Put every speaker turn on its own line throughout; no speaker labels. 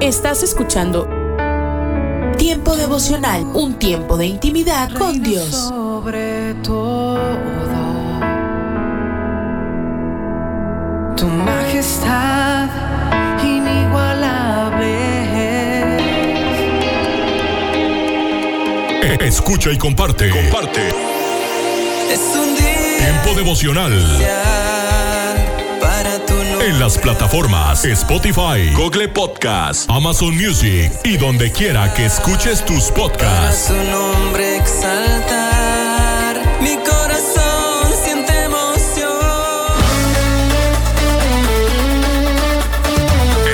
Estás escuchando Tiempo devocional, un tiempo de intimidad con Dios.
Sobre todo, tu majestad inigualable.
Escucha y comparte. Comparte.
Es un día
Tiempo devocional.
Para.
En las plataformas Spotify, Google Podcast, Amazon Music y donde quiera que escuches tus
Para
podcasts.
su nombre exaltar. Mi corazón siente emoción.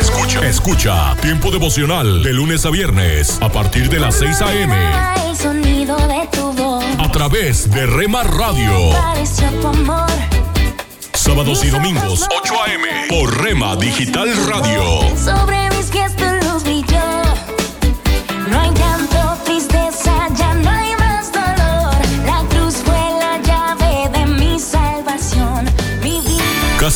Escucha. Escucha Tiempo devocional de lunes a viernes a partir de las 6 a.m.
El sonido de tu voz.
a través de Rema Radio.
Pareció tu amor.
Sábados y domingos 8 a.m. por Rema Digital Radio.
Sobre mis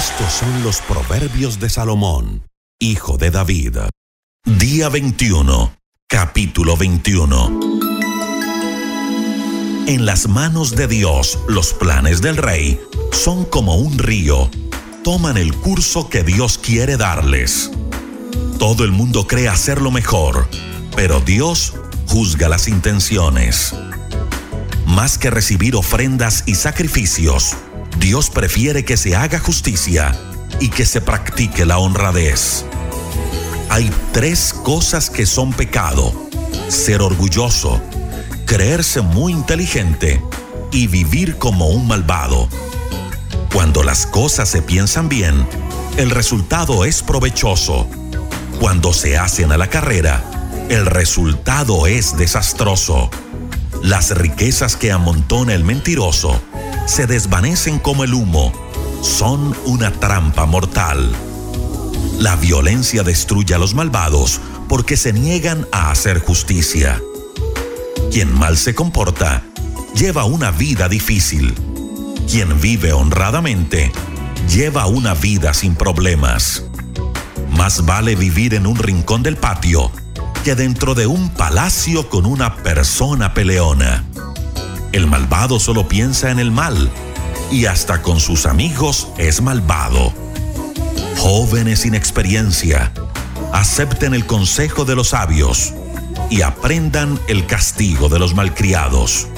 Estos son los proverbios de Salomón, hijo de David. Día 21, capítulo 21. En las manos de Dios los planes del rey son como un río. Toman el curso que Dios quiere darles. Todo el mundo cree hacerlo mejor, pero Dios juzga las intenciones. Más que recibir ofrendas y sacrificios, Dios prefiere que se haga justicia y que se practique la honradez. Hay tres cosas que son pecado. Ser orgulloso, creerse muy inteligente y vivir como un malvado. Cuando las cosas se piensan bien, el resultado es provechoso. Cuando se hacen a la carrera, el resultado es desastroso. Las riquezas que amontona el mentiroso se desvanecen como el humo. Son una trampa mortal. La violencia destruye a los malvados porque se niegan a hacer justicia. Quien mal se comporta lleva una vida difícil. Quien vive honradamente lleva una vida sin problemas. Más vale vivir en un rincón del patio que dentro de un palacio con una persona peleona. El malvado solo piensa en el mal y hasta con sus amigos es malvado. Jóvenes sin experiencia, acepten el consejo de los sabios y aprendan el castigo de los malcriados.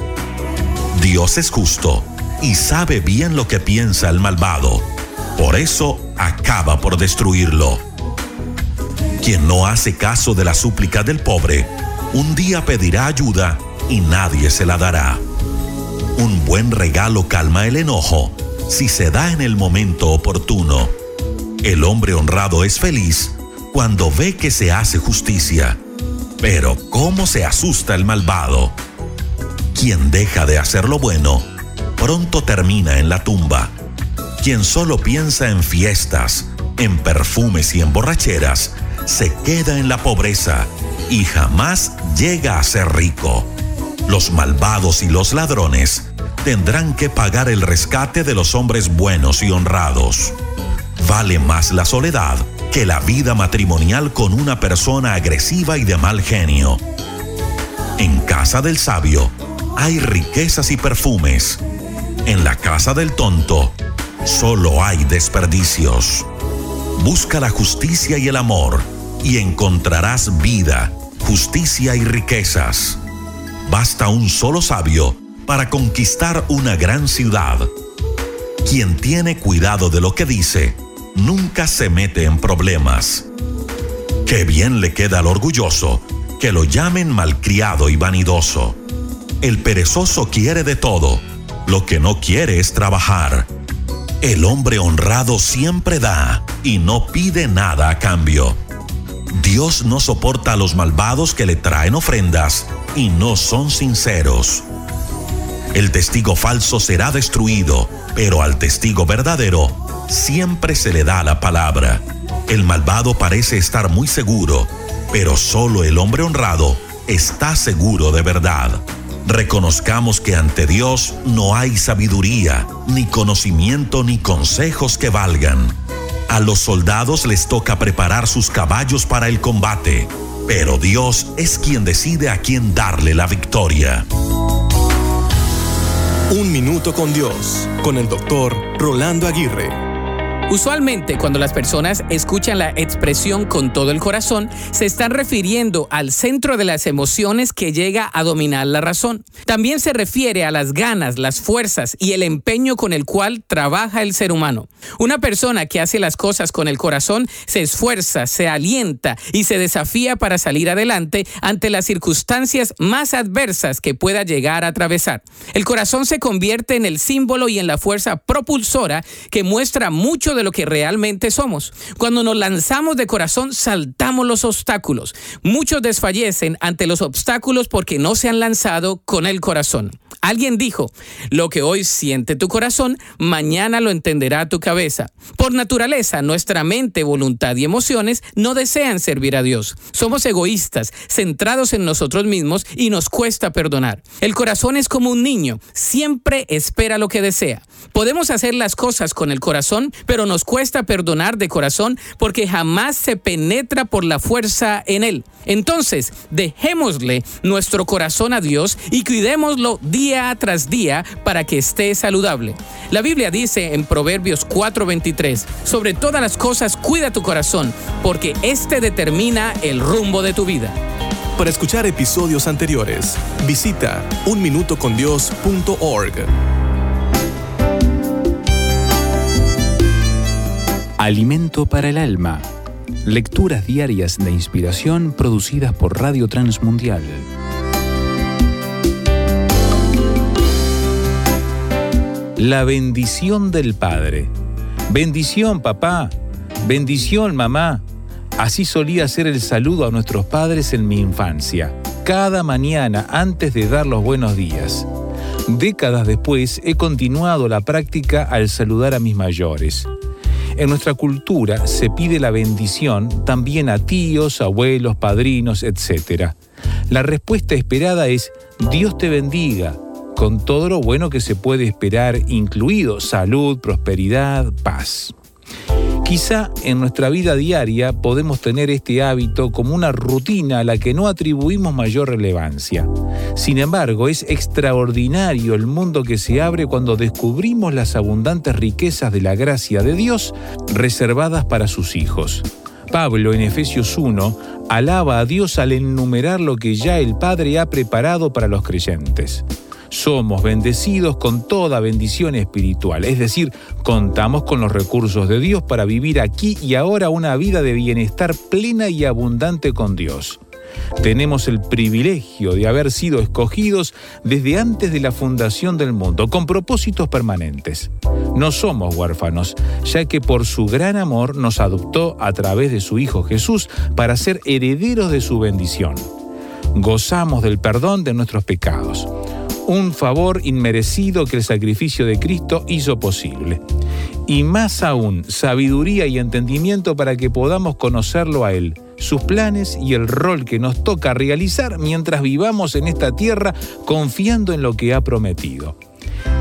Dios es justo y sabe bien lo que piensa el malvado. Por eso acaba por destruirlo. Quien no hace caso de la súplica del pobre, un día pedirá ayuda y nadie se la dará. Un buen regalo calma el enojo si se da en el momento oportuno. El hombre honrado es feliz cuando ve que se hace justicia. Pero ¿cómo se asusta el malvado? Quien deja de hacer lo bueno, pronto termina en la tumba. Quien solo piensa en fiestas, en perfumes y en borracheras, se queda en la pobreza y jamás llega a ser rico. Los malvados y los ladrones tendrán que pagar el rescate de los hombres buenos y honrados. Vale más la soledad que la vida matrimonial con una persona agresiva y de mal genio. En casa del sabio hay riquezas y perfumes. En la casa del tonto, solo hay desperdicios. Busca la justicia y el amor y encontrarás vida, justicia y riquezas. Basta un solo sabio para conquistar una gran ciudad. Quien tiene cuidado de lo que dice, nunca se mete en problemas. Qué bien le queda al orgulloso que lo llamen malcriado y vanidoso. El perezoso quiere de todo, lo que no quiere es trabajar. El hombre honrado siempre da y no pide nada a cambio. Dios no soporta a los malvados que le traen ofrendas y no son sinceros. El testigo falso será destruido, pero al testigo verdadero siempre se le da la palabra. El malvado parece estar muy seguro, pero solo el hombre honrado está seguro de verdad. Reconozcamos que ante Dios no hay sabiduría, ni conocimiento, ni consejos que valgan. A los soldados les toca preparar sus caballos para el combate, pero Dios es quien decide a quién darle la victoria.
Un minuto con Dios, con el doctor Rolando Aguirre.
Usualmente cuando las personas escuchan la expresión con todo el corazón, se están refiriendo al centro de las emociones que llega a dominar la razón. También se refiere a las ganas, las fuerzas y el empeño con el cual trabaja el ser humano. Una persona que hace las cosas con el corazón se esfuerza, se alienta y se desafía para salir adelante ante las circunstancias más adversas que pueda llegar a atravesar. El corazón se convierte en el símbolo y en la fuerza propulsora que muestra mucho de lo que realmente somos. Cuando nos lanzamos de corazón, saltamos los obstáculos. Muchos desfallecen ante los obstáculos porque no se han lanzado con el corazón. Alguien dijo, lo que hoy siente tu corazón, mañana lo entenderá tu cabeza. Por naturaleza, nuestra mente, voluntad y emociones no desean servir a Dios. Somos egoístas, centrados en nosotros mismos y nos cuesta perdonar. El corazón es como un niño, siempre espera lo que desea. Podemos hacer las cosas con el corazón, pero nos cuesta perdonar de corazón porque jamás se penetra por la fuerza en él. Entonces, dejémosle nuestro corazón a Dios y cuidémoslo día tras día para que esté saludable. La Biblia dice en Proverbios 4:23, sobre todas las cosas cuida tu corazón, porque éste determina el rumbo de tu vida.
Para escuchar episodios anteriores, visita unminutocondios.org.
Alimento para el alma. Lecturas diarias de inspiración producidas por Radio Transmundial. La bendición del Padre. Bendición, papá. Bendición, mamá. Así solía ser el saludo a nuestros padres en mi infancia, cada mañana antes de dar los buenos días. Décadas después he continuado la práctica al saludar a mis mayores. En nuestra cultura se pide la bendición también a tíos, abuelos, padrinos, etc. La respuesta esperada es Dios te bendiga, con todo lo bueno que se puede esperar, incluido salud, prosperidad, paz. Quizá en nuestra vida diaria podemos tener este hábito como una rutina a la que no atribuimos mayor relevancia. Sin embargo, es extraordinario el mundo que se abre cuando descubrimos las abundantes riquezas de la gracia de Dios reservadas para sus hijos. Pablo en Efesios 1 alaba a Dios al enumerar lo que ya el Padre ha preparado para los creyentes somos bendecidos con toda bendición espiritual, es decir, contamos con los recursos de Dios para vivir aquí y ahora una vida de bienestar plena y abundante con Dios. Tenemos el privilegio de haber sido escogidos desde antes de la fundación del mundo, con propósitos permanentes. No somos huérfanos, ya que por su gran amor nos adoptó a través de su Hijo Jesús para ser herederos de su bendición. Gozamos del perdón de nuestros pecados un favor inmerecido que el sacrificio de Cristo hizo posible. Y más aún, sabiduría y entendimiento para que podamos conocerlo a Él, sus planes y el rol que nos toca realizar mientras vivamos en esta tierra confiando en lo que ha prometido.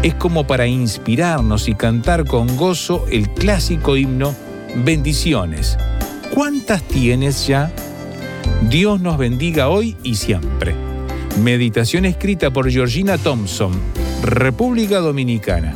Es como para inspirarnos y cantar con gozo el clásico himno Bendiciones. ¿Cuántas tienes ya? Dios nos bendiga hoy y siempre. Meditación escrita por Georgina Thompson, República Dominicana.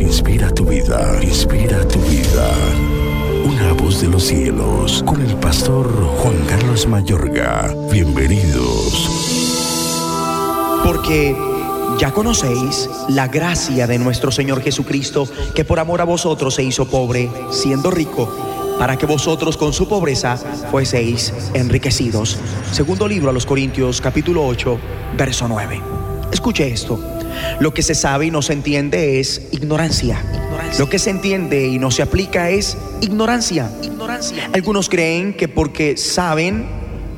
inspira tu vida, inspira tu vida. Una voz de los cielos, con el pastor Juan Carlos Mayorga. Bienvenidos.
Porque ya conocéis la gracia de nuestro Señor Jesucristo, que por amor a vosotros se hizo pobre, siendo rico, para que vosotros con su pobreza fueseis enriquecidos. Segundo libro a los Corintios, capítulo 8, verso 9. Escuche esto. Lo que se sabe y no se entiende es ignorancia. Lo que se entiende y no se aplica es ignorancia. Algunos creen que porque saben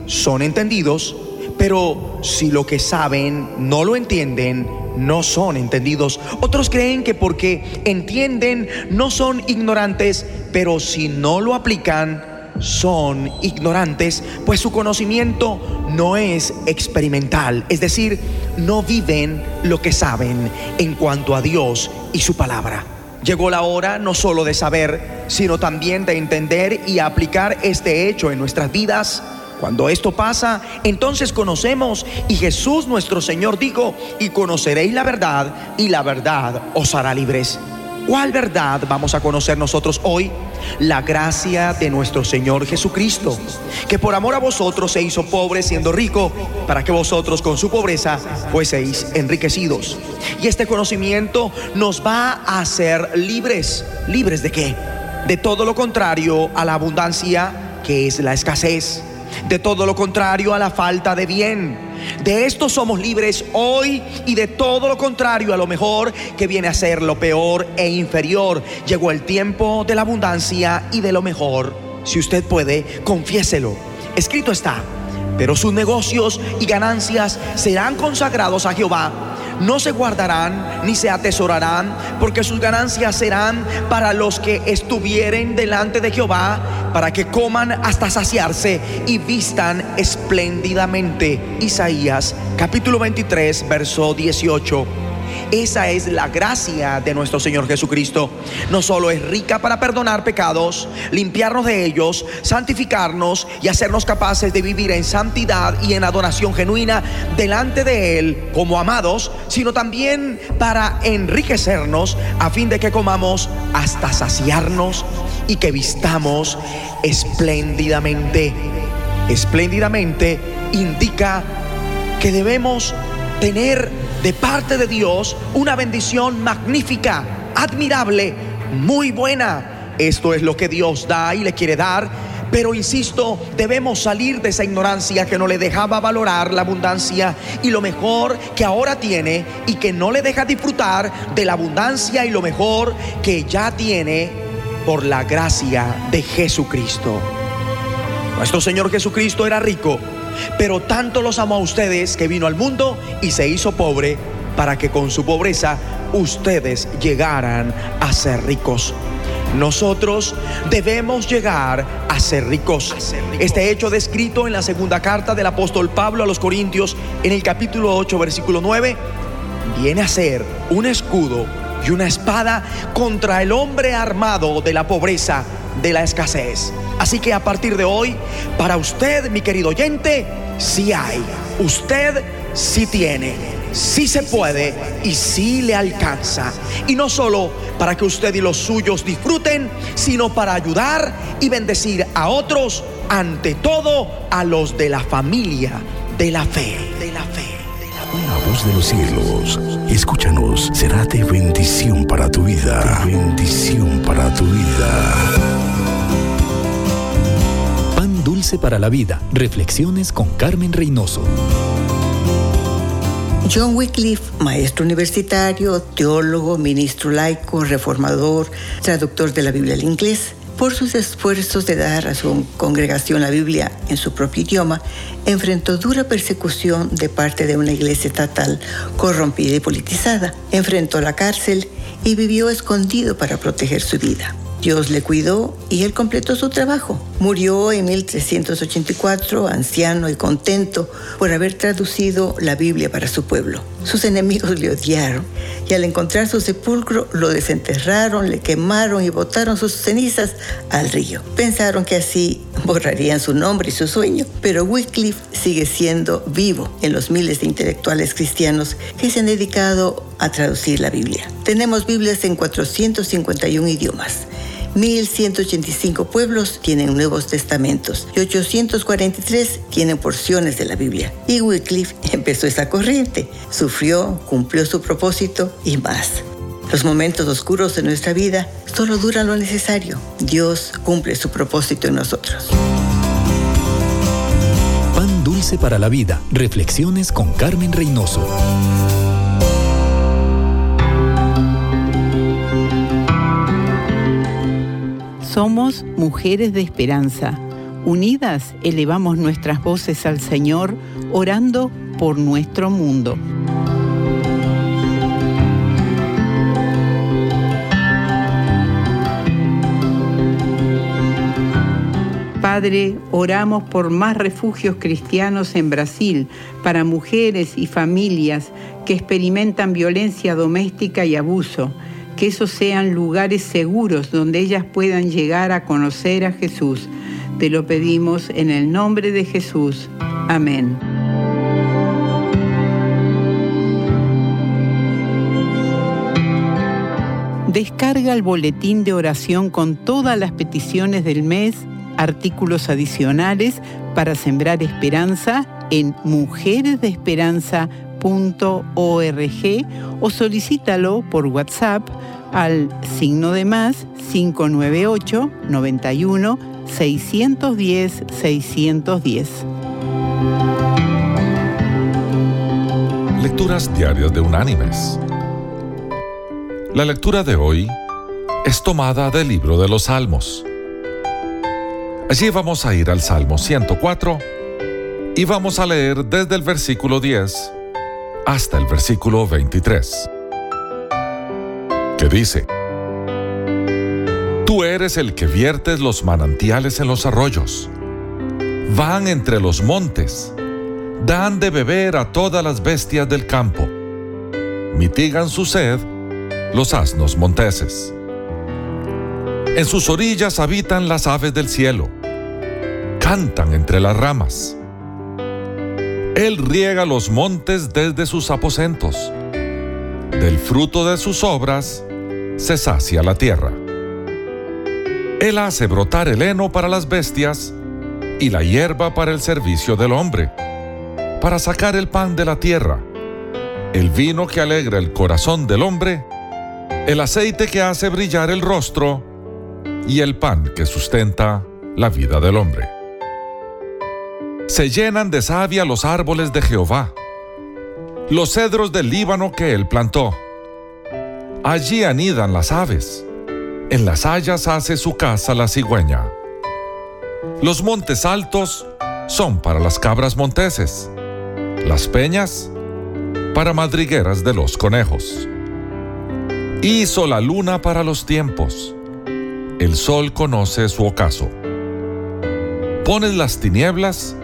son entendidos, pero si lo que saben no lo entienden, no son entendidos. Otros creen que porque entienden no son ignorantes, pero si no lo aplican, son ignorantes, pues su conocimiento no es experimental, es decir, no viven lo que saben en cuanto a Dios y su palabra. Llegó la hora no solo de saber, sino también de entender y aplicar este hecho en nuestras vidas. Cuando esto pasa, entonces conocemos y Jesús nuestro Señor dijo, y conoceréis la verdad y la verdad os hará libres. ¿Cuál verdad vamos a conocer nosotros hoy? La gracia de nuestro Señor Jesucristo, que por amor a vosotros se hizo pobre siendo rico, para que vosotros con su pobreza fueseis enriquecidos. Y este conocimiento nos va a hacer libres. ¿Libres de qué? De todo lo contrario a la abundancia, que es la escasez. De todo lo contrario a la falta de bien de esto somos libres hoy y de todo lo contrario a lo mejor que viene a ser lo peor e inferior. Llegó el tiempo de la abundancia y de lo mejor. Si usted puede, confiéselo. Escrito está, pero sus negocios y ganancias serán consagrados a Jehová no se guardarán ni se atesorarán, porque sus ganancias serán para los que estuvieren delante de Jehová, para que coman hasta saciarse y vistan espléndidamente. Isaías capítulo 23, verso 18. Esa es la gracia de nuestro Señor Jesucristo. No solo es rica para perdonar pecados, limpiarnos de ellos, santificarnos y hacernos capaces de vivir en santidad y en adoración genuina delante de Él como amados, sino también para enriquecernos a fin de que comamos hasta saciarnos y que vistamos espléndidamente. Espléndidamente indica que debemos tener de parte de Dios una bendición magnífica, admirable, muy buena. Esto es lo que Dios da y le quiere dar. Pero insisto, debemos salir de esa ignorancia que no le dejaba valorar la abundancia y lo mejor que ahora tiene y que no le deja disfrutar de la abundancia y lo mejor que ya tiene por la gracia de Jesucristo. Nuestro Señor Jesucristo era rico pero tanto los amó a ustedes que vino al mundo y se hizo pobre para que con su pobreza ustedes llegaran a ser ricos. Nosotros debemos llegar a ser ricos. Este hecho descrito en la segunda carta del apóstol Pablo a los Corintios en el capítulo 8 versículo 9 viene a ser un escudo y una espada contra el hombre armado de la pobreza, de la escasez. Así que a partir de hoy, para usted, mi querido oyente, sí hay. Usted sí tiene, sí se puede y sí le alcanza. Y no solo para que usted y los suyos disfruten, sino para ayudar y bendecir a otros, ante todo a los de la familia de la fe. De la fe.
Voz de los cielos, escúchanos, será de bendición para tu vida. De bendición para tu vida.
Dulce para la Vida. Reflexiones con Carmen Reynoso.
John Wycliffe, maestro universitario, teólogo, ministro laico, reformador, traductor de la Biblia al inglés, Por sus esfuerzos de dar a su congregación la Biblia en su propio idioma, enfrentó dura persecución de parte de una iglesia estatal corrompida y politizada. Enfrentó la cárcel y vivió escondido para proteger su vida. Dios le cuidó y él completó su trabajo. Murió en 1384, anciano y contento por haber traducido la Biblia para su pueblo. Sus enemigos le odiaron y al encontrar su sepulcro lo desenterraron, le quemaron y botaron sus cenizas al río. Pensaron que así borrarían su nombre y su sueño, pero Wycliffe sigue siendo vivo en los miles de intelectuales cristianos que se han dedicado a traducir la Biblia. Tenemos Biblias en 451 idiomas 1.185 pueblos tienen Nuevos Testamentos y 843 tienen porciones de la Biblia. Y Wycliffe empezó esa corriente, sufrió, cumplió su propósito y más. Los momentos oscuros de nuestra vida solo duran lo necesario. Dios cumple su propósito en nosotros.
Pan dulce para la vida. Reflexiones con Carmen Reynoso.
Somos mujeres de esperanza. Unidas elevamos nuestras voces al Señor, orando por nuestro mundo. Padre, oramos por más refugios cristianos en Brasil, para mujeres y familias que experimentan violencia doméstica y abuso que esos sean lugares seguros donde ellas puedan llegar a conocer a Jesús. Te lo pedimos en el nombre de Jesús. Amén. Descarga el boletín de oración con todas las peticiones del mes, artículos adicionales para sembrar esperanza en o solicítalo por WhatsApp al signo de más 598 91 610 610.
Lecturas diarias de Unánimes. La lectura de hoy es tomada del libro de los Salmos. Allí vamos a ir al Salmo 104 y vamos a leer desde el versículo 10 hasta el versículo 23 que dice, Tú eres el que viertes los manantiales en los arroyos, van entre los montes, dan de beber a todas las bestias del campo, mitigan su sed los asnos monteses. En sus orillas habitan las aves del cielo, cantan entre las ramas. Él riega los montes desde sus aposentos del fruto de sus obras se sacia la tierra. Él hace brotar el heno para las bestias y la hierba para el servicio del hombre, para sacar el pan de la tierra, el vino que alegra el corazón del hombre, el aceite que hace brillar el rostro y el pan que sustenta la vida del hombre. Se llenan de savia los árboles de Jehová los cedros del Líbano que él plantó. Allí anidan las aves. En las hayas hace su casa la cigüeña. Los montes altos son para las cabras monteses. Las peñas para madrigueras de los conejos. Hizo la luna para los tiempos. El sol conoce su ocaso. Pones las tinieblas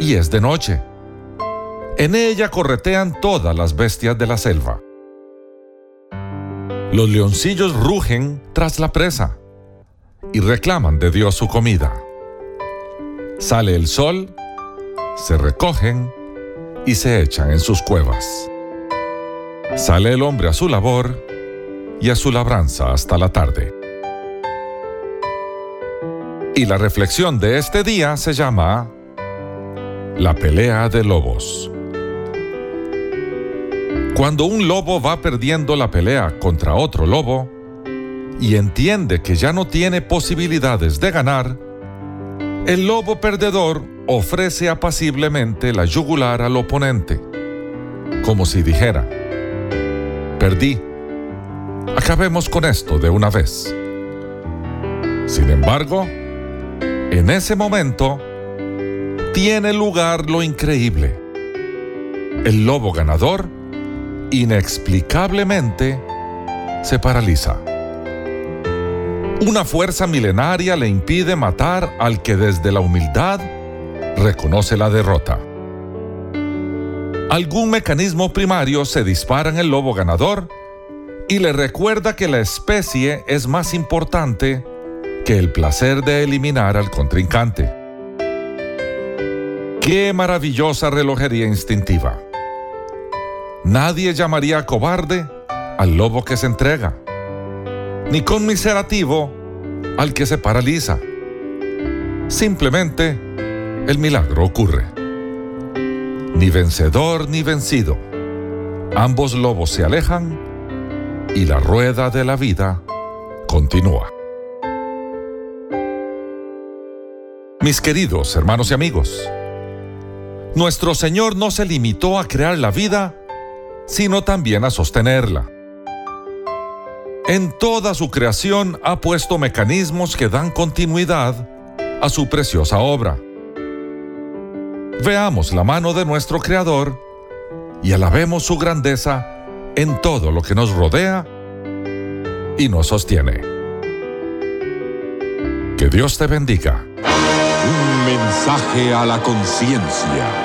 y es de noche en ella corretean todas las bestias de la selva. Los leoncillos rugen tras la presa y reclaman de Dios su comida. Sale el sol, se recogen y se echan en sus cuevas. Sale el hombre a su labor y a su labranza hasta la tarde. Y la reflexión de este día se llama La pelea de lobos. Cuando un lobo va perdiendo la pelea contra otro lobo y entiende que ya no tiene posibilidades de ganar, el lobo perdedor ofrece apaciblemente la yugular al oponente, como si dijera, perdí, acabemos con esto de una vez. Sin embargo, en ese momento, tiene lugar lo increíble. El lobo ganador, inexplicablemente, se paraliza. Una fuerza milenaria le impide matar al que desde la humildad reconoce la derrota. Algún mecanismo primario se dispara en el lobo ganador y le recuerda que la especie es más importante que el placer de eliminar al contrincante. Qué maravillosa relojería instintiva. Nadie llamaría cobarde al lobo que se entrega, ni conmiserativo al que se paraliza. Simplemente el milagro ocurre. Ni vencedor ni vencido. Ambos lobos se alejan y la rueda de la vida continúa. Mis queridos hermanos y amigos, nuestro Señor no se limitó a crear la vida, sino también a sostenerla. En toda su creación ha puesto mecanismos que dan continuidad a su preciosa obra. Veamos la mano de nuestro Creador y alabemos su grandeza en todo lo que nos rodea y nos sostiene. Que Dios te bendiga.
Un mensaje a la conciencia.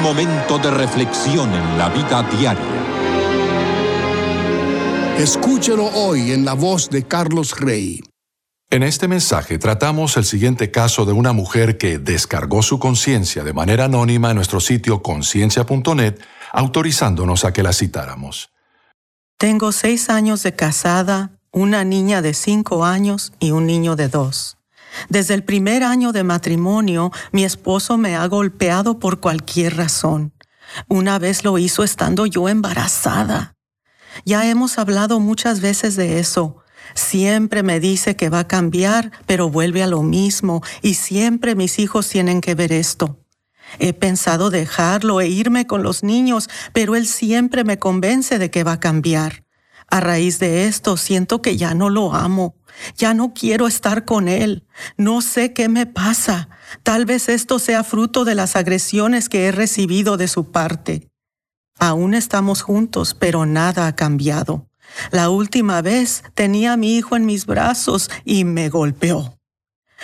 Un momento de reflexión en la vida diaria.
Escúchelo hoy en la voz de Carlos Rey.
En este mensaje tratamos el siguiente caso de una mujer que descargó su conciencia de manera anónima en nuestro sitio conciencia.net, autorizándonos a que la citáramos.
Tengo seis años de casada, una niña de cinco años y un niño de dos. Desde el primer año de matrimonio, mi esposo me ha golpeado por cualquier razón. Una vez lo hizo estando yo embarazada. Ya hemos hablado muchas veces de eso, Siempre me dice que va a cambiar, pero vuelve a lo mismo y siempre mis hijos tienen que ver esto. He pensado dejarlo e irme con los niños, pero él siempre me convence de que va a cambiar. A raíz de esto siento que ya no lo amo, ya no quiero estar con él, no sé qué me pasa. Tal vez esto sea fruto de las agresiones que he recibido de su parte. Aún estamos juntos, pero nada ha cambiado. La última vez tenía a mi hijo en mis brazos y me golpeó.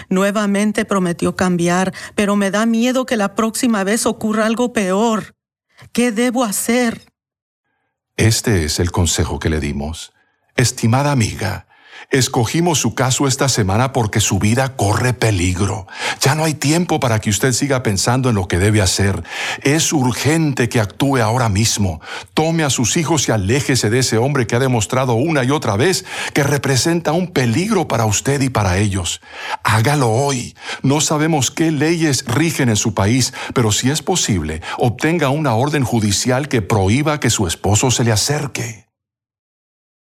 Nuevamente prometió cambiar, pero me da miedo que la próxima vez ocurra algo peor. ¿Qué debo hacer?
Este es el consejo que le dimos. Estimada amiga, Escogimos su caso esta semana porque su vida corre peligro. Ya no hay tiempo para que usted siga pensando en lo que debe hacer. Es urgente que actúe ahora mismo. Tome a sus hijos y aléjese de ese hombre que ha demostrado una y otra vez que representa un peligro para usted y para ellos. Hágalo hoy. No sabemos qué leyes rigen en su país, pero si es posible, obtenga una orden judicial que prohíba que su esposo se le acerque.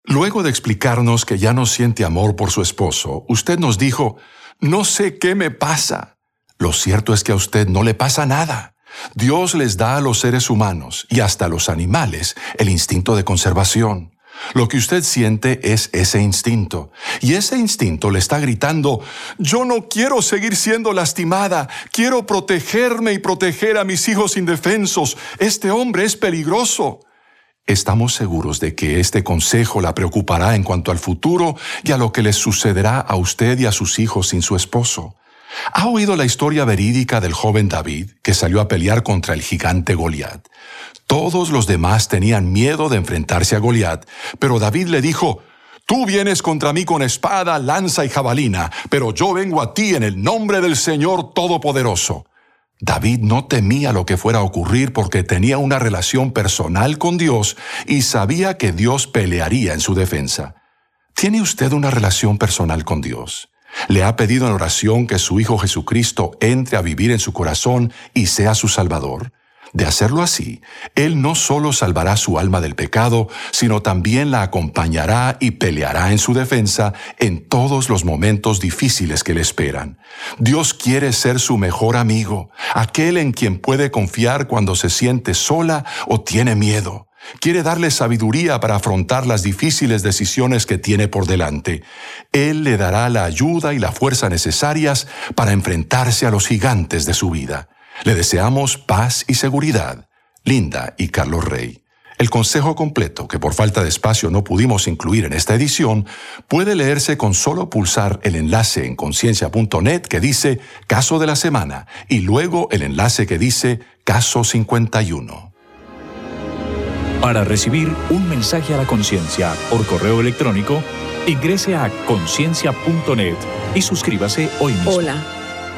Luego de explicarnos que ya no siente amor por su esposo, usted nos dijo, no sé qué me pasa. Lo cierto es que a usted no le pasa nada. Dios les da a los seres humanos y hasta a los animales el instinto de conservación. Lo que usted siente es ese instinto. Y ese instinto le está gritando, yo no quiero seguir siendo lastimada, quiero protegerme y proteger a mis hijos indefensos. Este hombre es peligroso. Estamos seguros de que este consejo la preocupará en cuanto al futuro y a lo que les sucederá a usted y a sus hijos sin su esposo. ¿Ha oído la historia verídica del joven David que salió a pelear contra el gigante Goliat? Todos los demás tenían miedo de enfrentarse a Goliat, pero David le dijo, Tú vienes contra mí con espada, lanza y jabalina, pero yo vengo a ti en el nombre del Señor Todopoderoso. David no temía lo que fuera a ocurrir porque tenía una relación personal con Dios y sabía que Dios pelearía en su defensa. ¿Tiene usted una relación personal con Dios? ¿Le ha pedido en oración que su Hijo Jesucristo entre a vivir en su corazón y sea su Salvador? De hacerlo así, Él no solo salvará su alma del pecado, sino también la acompañará y peleará en su defensa en todos los momentos difíciles que le esperan. Dios quiere ser su mejor amigo, aquel en quien puede confiar cuando se siente sola o tiene miedo. Quiere darle sabiduría para afrontar las difíciles decisiones que tiene por delante. Él le dará la ayuda y la fuerza necesarias para enfrentarse a los gigantes de su vida. Le deseamos paz y seguridad. Linda y Carlos Rey. El consejo completo, que por falta de espacio no pudimos incluir en esta edición, puede leerse con solo pulsar el enlace en conciencia.net que dice Caso de la Semana y luego el enlace que dice Caso 51.
Para recibir un mensaje a la conciencia por correo electrónico, ingrese a conciencia.net y suscríbase hoy mismo.
Hola,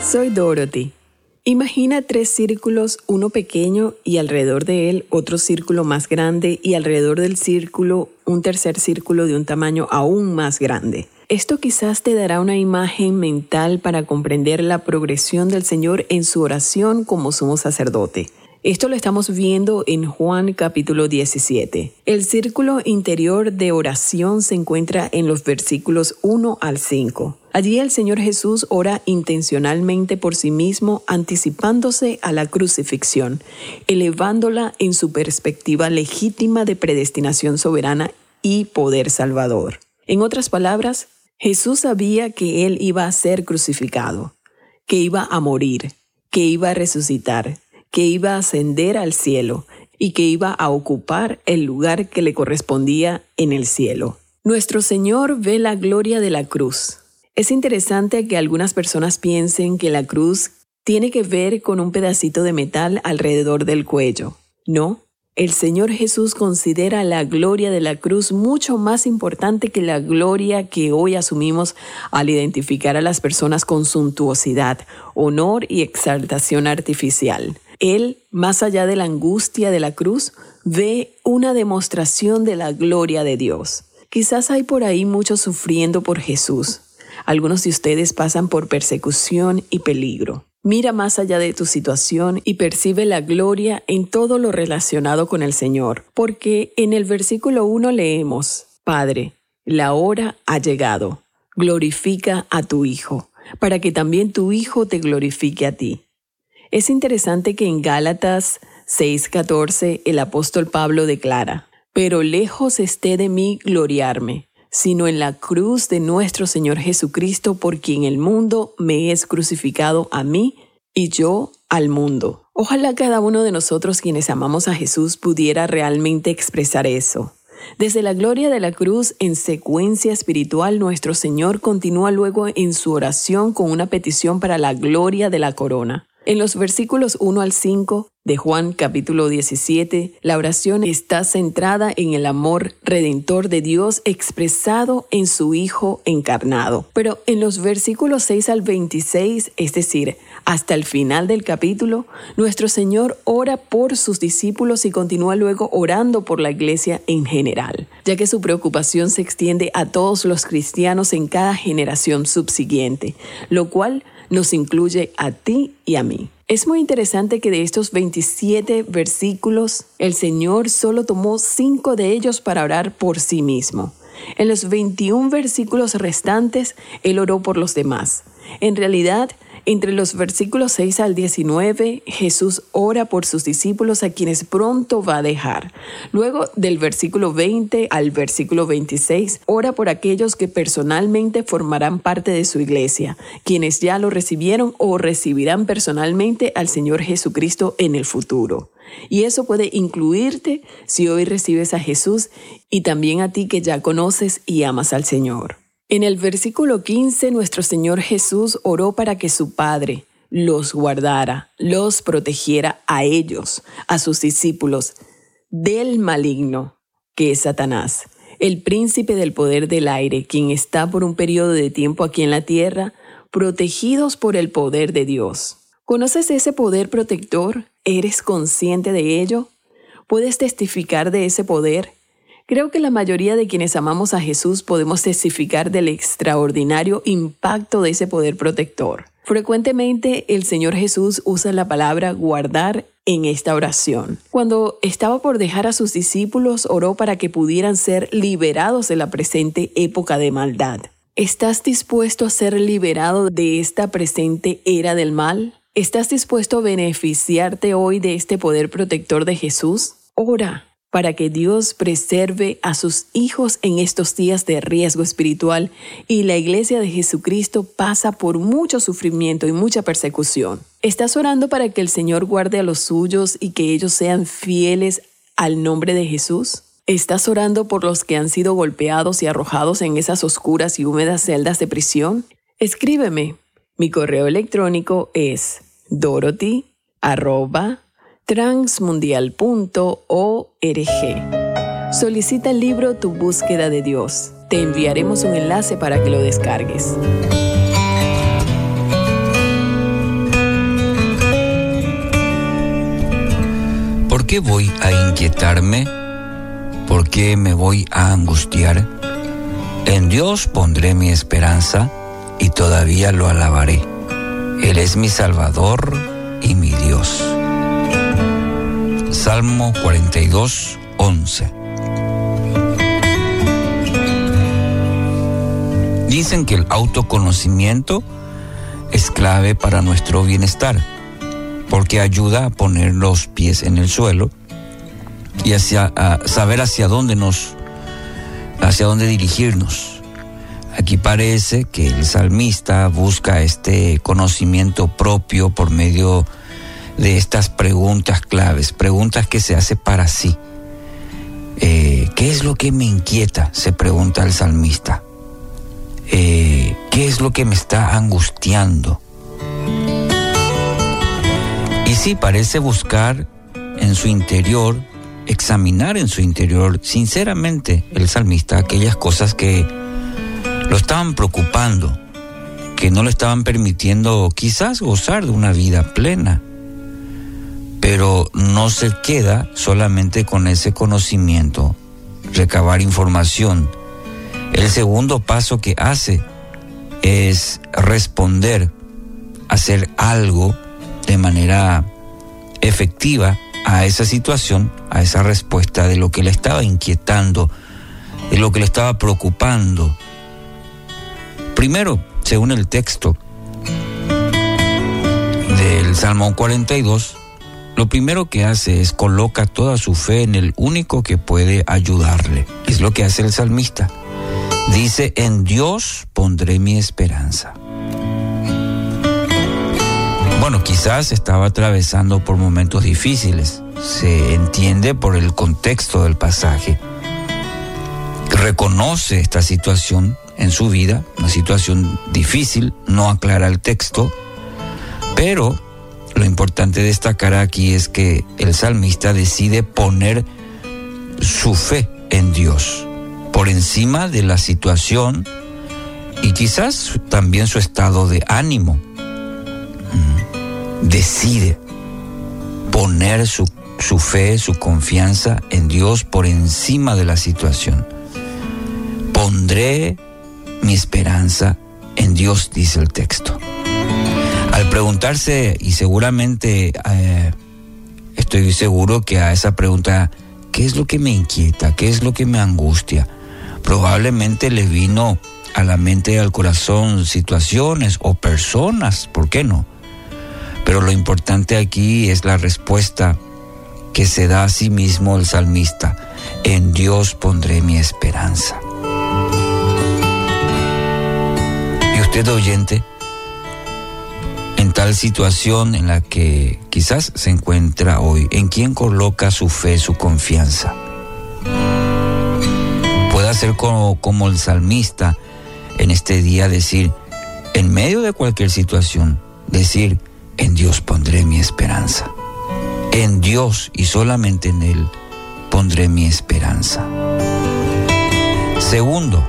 soy Dorothy. Imagina tres círculos, uno pequeño y alrededor de él otro círculo más grande y alrededor del círculo un tercer círculo de un tamaño aún más grande. Esto quizás te dará una imagen mental para comprender la progresión del Señor en su oración como sumo sacerdote. Esto lo estamos viendo en Juan capítulo 17. El círculo interior de oración se encuentra en los versículos 1 al 5. Allí el Señor Jesús ora intencionalmente por sí mismo, anticipándose a la crucifixión, elevándola en su perspectiva legítima de predestinación soberana y poder salvador. En otras palabras, Jesús sabía que Él iba a ser crucificado, que iba a morir, que iba a resucitar, que iba a ascender al cielo y que iba a ocupar el lugar que le correspondía en el cielo. Nuestro Señor ve la gloria de la cruz. Es interesante que algunas personas piensen que la cruz tiene que ver con un pedacito de metal alrededor del cuello. No, el Señor Jesús considera la gloria de la cruz mucho más importante que la gloria que hoy asumimos al identificar a las personas con suntuosidad, honor y exaltación artificial. Él, más allá de la angustia de la cruz, ve una demostración de la gloria de Dios. Quizás hay por ahí muchos sufriendo por Jesús. Algunos de ustedes pasan por persecución y peligro. Mira más allá de tu situación y percibe la gloria en todo lo relacionado con el Señor, porque en el versículo 1 leemos, Padre, la hora ha llegado, glorifica a tu Hijo, para que también tu Hijo te glorifique a ti. Es interesante que en Gálatas 6:14 el apóstol Pablo declara, pero lejos esté de mí gloriarme, sino en la cruz de nuestro Señor Jesucristo, por quien el mundo me es crucificado a mí y yo al mundo. Ojalá cada uno de nosotros quienes amamos a Jesús pudiera realmente expresar eso. Desde la gloria de la cruz en secuencia espiritual, nuestro Señor continúa luego en su oración con una petición para la gloria de la corona. En los versículos 1 al 5 de Juan capítulo 17, la oración está centrada en el amor redentor de Dios expresado en su Hijo encarnado. Pero en los versículos 6 al 26, es decir, hasta el final del capítulo, nuestro Señor ora por sus discípulos y continúa luego orando por la iglesia en general, ya que su preocupación se extiende a todos los cristianos en cada generación subsiguiente, lo cual nos incluye a ti y a mí. Es muy interesante que de estos 27 versículos, el Señor solo tomó cinco de ellos para orar por sí mismo. En los 21 versículos restantes, Él oró por los demás. En realidad, entre los versículos 6 al 19, Jesús ora por sus discípulos a quienes pronto va a dejar. Luego del versículo 20 al versículo 26, ora por aquellos que personalmente formarán parte de su iglesia, quienes ya lo recibieron o recibirán personalmente al Señor Jesucristo en el futuro. Y eso puede incluirte si hoy recibes a Jesús y también a ti que ya conoces y amas al Señor. En el versículo 15, nuestro Señor Jesús oró para que su Padre los guardara, los protegiera a ellos, a sus discípulos, del maligno, que es Satanás, el príncipe del poder del aire, quien está por un periodo de tiempo aquí en la tierra, protegidos por el poder de Dios. ¿Conoces ese poder protector? ¿Eres consciente de ello? ¿Puedes testificar de ese poder? Creo que la mayoría de quienes amamos a Jesús podemos testificar del extraordinario impacto de ese poder protector. Frecuentemente el Señor Jesús usa la palabra guardar en esta oración. Cuando estaba por dejar a sus discípulos, oró para que pudieran ser liberados de la presente época de maldad. ¿Estás dispuesto a ser liberado de esta presente era del mal? ¿Estás dispuesto a beneficiarte hoy de este poder protector de Jesús? Ora, para que Dios preserve a sus hijos en estos días de riesgo espiritual y la iglesia de Jesucristo pasa por mucho sufrimiento y mucha persecución. ¿Estás orando para que el Señor guarde a los suyos y que ellos sean fieles al nombre de Jesús? ¿Estás orando por los que han sido golpeados y arrojados en esas oscuras y húmedas celdas de prisión? Escríbeme. Mi correo electrónico es dorothy@transmundial.org. Solicita el libro Tu búsqueda de Dios. Te enviaremos un enlace para que lo descargues.
¿Por qué voy a inquietarme? ¿Por qué me voy a angustiar? En Dios pondré mi esperanza y todavía lo alabaré. Él es mi Salvador y mi Dios. Salmo 42, 11. Dicen que el autoconocimiento es clave para nuestro bienestar, porque ayuda a poner los pies en el suelo y hacia, saber hacia dónde nos, hacia dónde dirigirnos. Aquí parece que el salmista busca este conocimiento propio por medio de estas preguntas claves, preguntas que se hace para sí. Eh, ¿Qué es lo que me inquieta? Se pregunta el salmista. Eh, ¿Qué es lo que me está angustiando? Y sí, parece buscar en su interior examinar en su interior sinceramente el salmista aquellas cosas que lo estaban preocupando, que no le estaban permitiendo quizás gozar de una vida plena. Pero no se queda solamente con ese conocimiento, recabar información. El segundo paso que hace es responder, hacer algo de manera efectiva a esa situación, a esa respuesta de lo que le estaba inquietando, de lo que le estaba preocupando. Primero, según el texto del Salmo 42, lo primero que hace es coloca toda su fe en el único que puede ayudarle. Es lo que hace el salmista. Dice, en Dios pondré mi esperanza. Bueno, quizás estaba atravesando por momentos difíciles, se entiende por el contexto del pasaje. Reconoce esta situación en su vida, una situación difícil, no aclara el texto, pero lo importante destacar aquí es que el salmista decide poner su fe en Dios por encima de la situación y quizás también su estado de ánimo decide poner su, su fe, su confianza en Dios por encima de la situación. Pondré mi esperanza en Dios, dice el texto. Al preguntarse, y seguramente eh, estoy seguro que a esa pregunta, ¿qué es lo que me inquieta? ¿Qué es lo que me angustia? Probablemente le vino a la mente y al corazón situaciones o personas, ¿por qué no? Pero lo importante aquí es la respuesta que se da a sí mismo el salmista. En Dios pondré mi esperanza. Y usted oyente, en tal situación en la que quizás se encuentra hoy, ¿en quién coloca su fe, su confianza? Puede ser como el salmista en este día decir, en medio de cualquier situación, decir, en Dios pondré mi esperanza. En Dios y solamente en Él pondré mi esperanza. Segundo,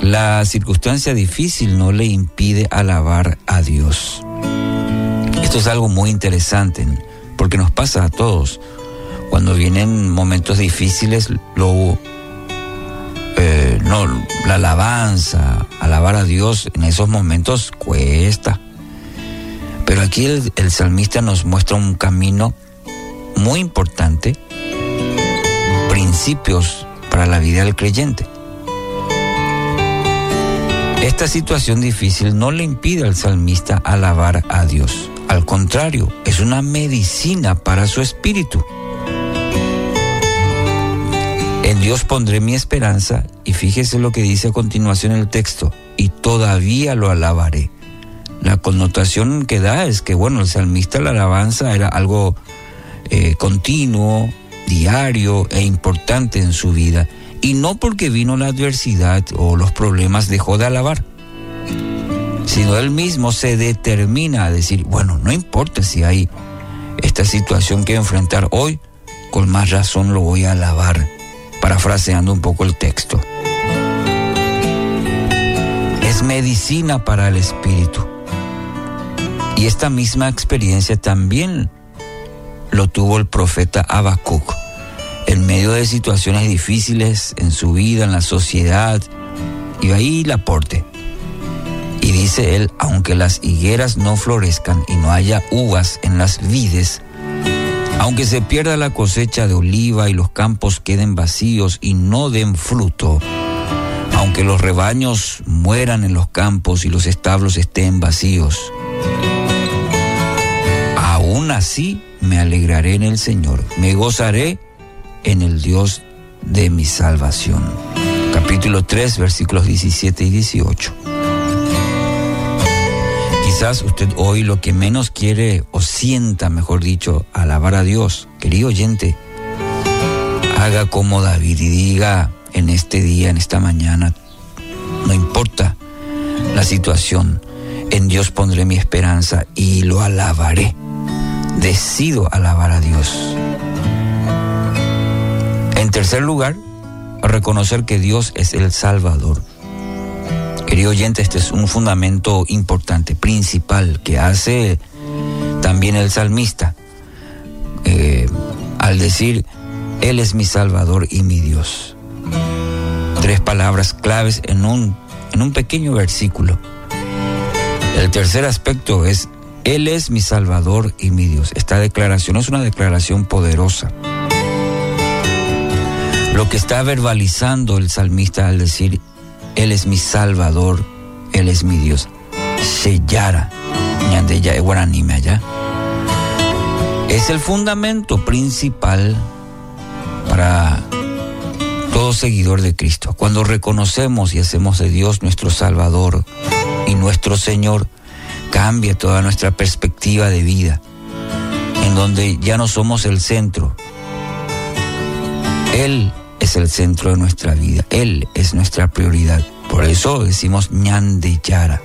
la circunstancia difícil no le impide alabar a Dios. Esto es algo muy interesante porque nos pasa a todos. Cuando vienen momentos difíciles, eh, no, la alabanza, alabar a Dios en esos momentos cuesta. Pero aquí el, salmista nos muestra un camino muy importante, principios para la vida del creyente. Esta situación difícil no le impide al salmista alabar a Dios. Al contrario, es una medicina para su espíritu. En Dios pondré mi esperanza y fíjese lo que dice a continuación el texto, y todavía lo alabaré. La connotación que da es que, bueno, el salmista, la alabanza era algo eh, continuo, diario e importante en su vida. Y no porque vino la adversidad o los problemas dejó de alabar, sino él mismo se determina a decir, bueno, no importa si hay esta situación que enfrentar hoy, con más razón lo voy a alabar, parafraseando un poco el texto. Es medicina para el espíritu. Y esta misma experiencia también lo tuvo el profeta Habacuc en medio de situaciones difíciles en su vida, en la sociedad, y ahí la aporte. Y dice él, aunque las higueras no florezcan y no haya uvas en las vides, aunque se pierda la cosecha de oliva y los campos queden vacíos y no den fruto, aunque los rebaños mueran en los campos y los establos estén vacíos, aún así me alegraré en el Señor, me gozaré en el Dios de mi salvación. Capítulo 3, versículos 17 y 18. Quizás usted hoy lo que menos quiere o sienta, mejor dicho, alabar a Dios. Querido oyente, haga como David y diga en este día, en esta mañana, no importa la situación, en Dios pondré mi esperanza y lo alabaré. Decido alabar a Dios. En tercer lugar, reconocer que Dios es el Salvador. Querido oyente, este es un fundamento importante, principal, que hace también el salmista eh, al decir, Él es mi Salvador y mi Dios. Tres palabras claves en un, en un pequeño versículo. El tercer aspecto es, Él es mi Salvador y mi Dios. Esta declaración es una declaración poderosa. Lo que está verbalizando el salmista al decir, Él es mi Salvador, Él es mi Dios. Sellara, allá. Es el fundamento principal para todo seguidor de Cristo. Cuando reconocemos y hacemos de Dios nuestro Salvador y nuestro Señor, cambia toda nuestra perspectiva de vida, en donde ya no somos el centro. Él es el centro de nuestra vida. Él es nuestra prioridad. Por eso decimos ñande yara,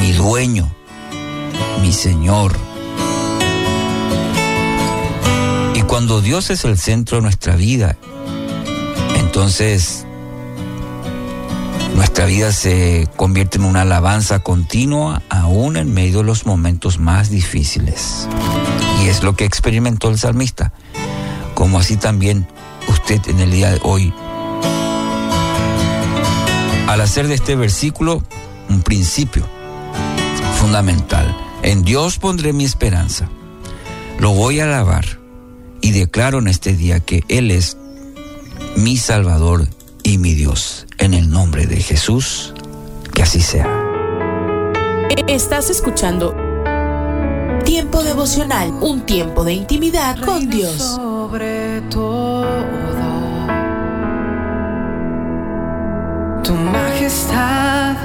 mi dueño, mi Señor. Y cuando Dios es el centro de nuestra vida, entonces nuestra vida se convierte en una alabanza continua aún en medio de los momentos más difíciles. Y es lo que experimentó el salmista, como así también usted en el día de hoy. Al hacer de este versículo un principio fundamental. En Dios pondré mi esperanza. Lo voy a alabar y declaro en este día que Él es mi Salvador y mi Dios. En el nombre de Jesús, que así sea.
Estás escuchando Tiempo devocional, un tiempo de intimidad con Dios.
Sobre todo, majestad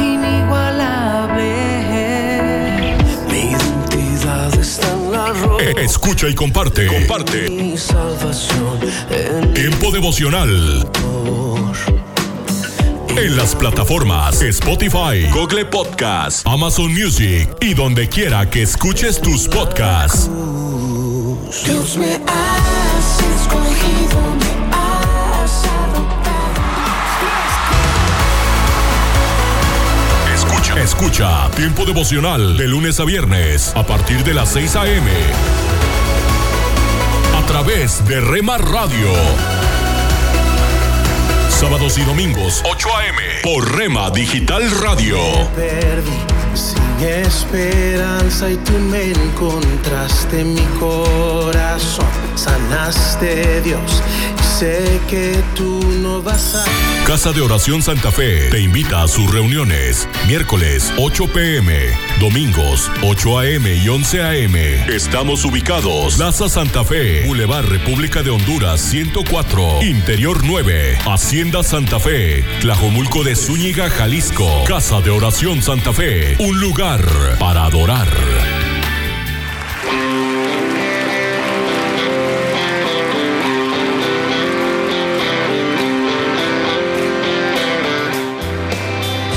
inigualable.
Mi identidad está en la roca. Escucha y comparte. Comparte.
Mi salvación en
Tiempo devocional. En las plataformas Spotify, Google Podcast, Amazon Music y donde quiera que escuches tus podcasts.
Dios me has escogido,
Escucha. Tiempo devocional de lunes a viernes a partir de las 6 a.m. A través de Rema Radio. Sábados y domingos, 8 a.m. por Rema Digital Radio.
sin esperanza y tú me encontraste en mi corazón. Sanaste Dios sé que tú no vas a...
Casa de Oración Santa Fe te invita a sus reuniones. Miércoles 8 pm, domingos 8 am y 11 am. Estamos ubicados. Plaza Santa Fe, Boulevard República de Honduras 104, Interior 9, Hacienda Santa Fe, Tlajomulco de Zúñiga, Jalisco. Casa de Oración Santa Fe, un lugar para adorar.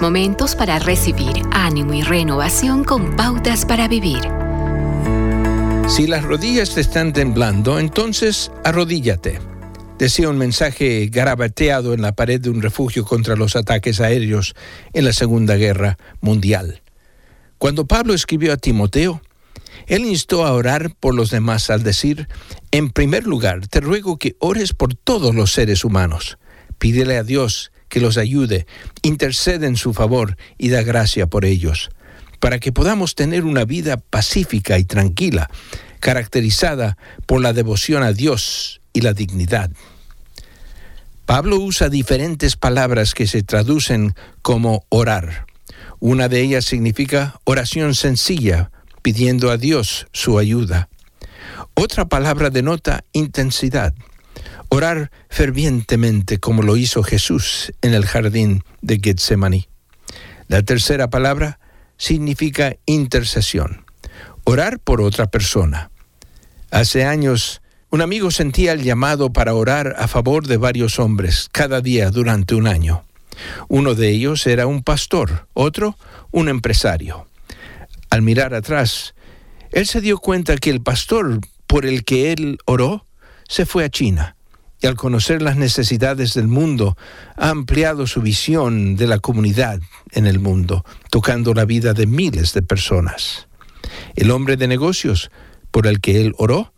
Momentos para recibir ánimo y renovación con pautas para vivir.
Si las rodillas te están temblando, entonces arrodíllate. Decía un mensaje garabateado en la pared de un refugio contra los ataques aéreos en la Segunda Guerra Mundial. Cuando Pablo escribió a Timoteo, él instó a orar por los demás al decir, en primer lugar, te ruego que ores por todos los seres humanos. Pídele a Dios que los ayude, intercede en su favor y da gracia por ellos, para que podamos tener una vida pacífica y tranquila, caracterizada por la devoción a Dios y la dignidad. Pablo usa diferentes palabras que se traducen como orar. Una de ellas significa oración sencilla, pidiendo a Dios su ayuda. Otra palabra denota intensidad. Orar fervientemente como lo hizo Jesús en el jardín de Getsemaní. La tercera palabra significa intercesión. Orar por otra persona. Hace años, un amigo sentía el llamado para orar a favor de varios hombres cada día durante un año. Uno de ellos era un pastor, otro un empresario. Al mirar atrás, él se dio cuenta que el pastor por el que él oró se fue a China y al conocer las necesidades del mundo ha ampliado su visión de la comunidad en el mundo, tocando la vida de miles de personas. El hombre de negocios por el que él oró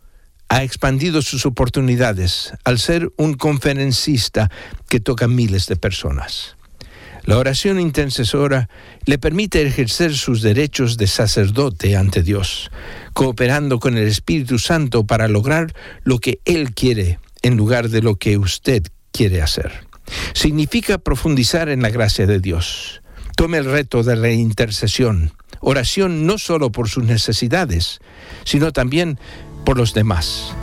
ha expandido sus oportunidades al ser un conferencista que toca miles de personas. La oración intercesora le permite ejercer sus derechos de sacerdote ante Dios, cooperando con el Espíritu Santo para lograr lo que Él quiere en lugar de lo que usted quiere hacer. Significa profundizar en la gracia de Dios. Tome el reto de la intercesión, oración no solo por sus necesidades, sino también por los demás,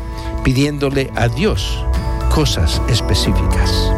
pidiéndole a Dios cosas específicas.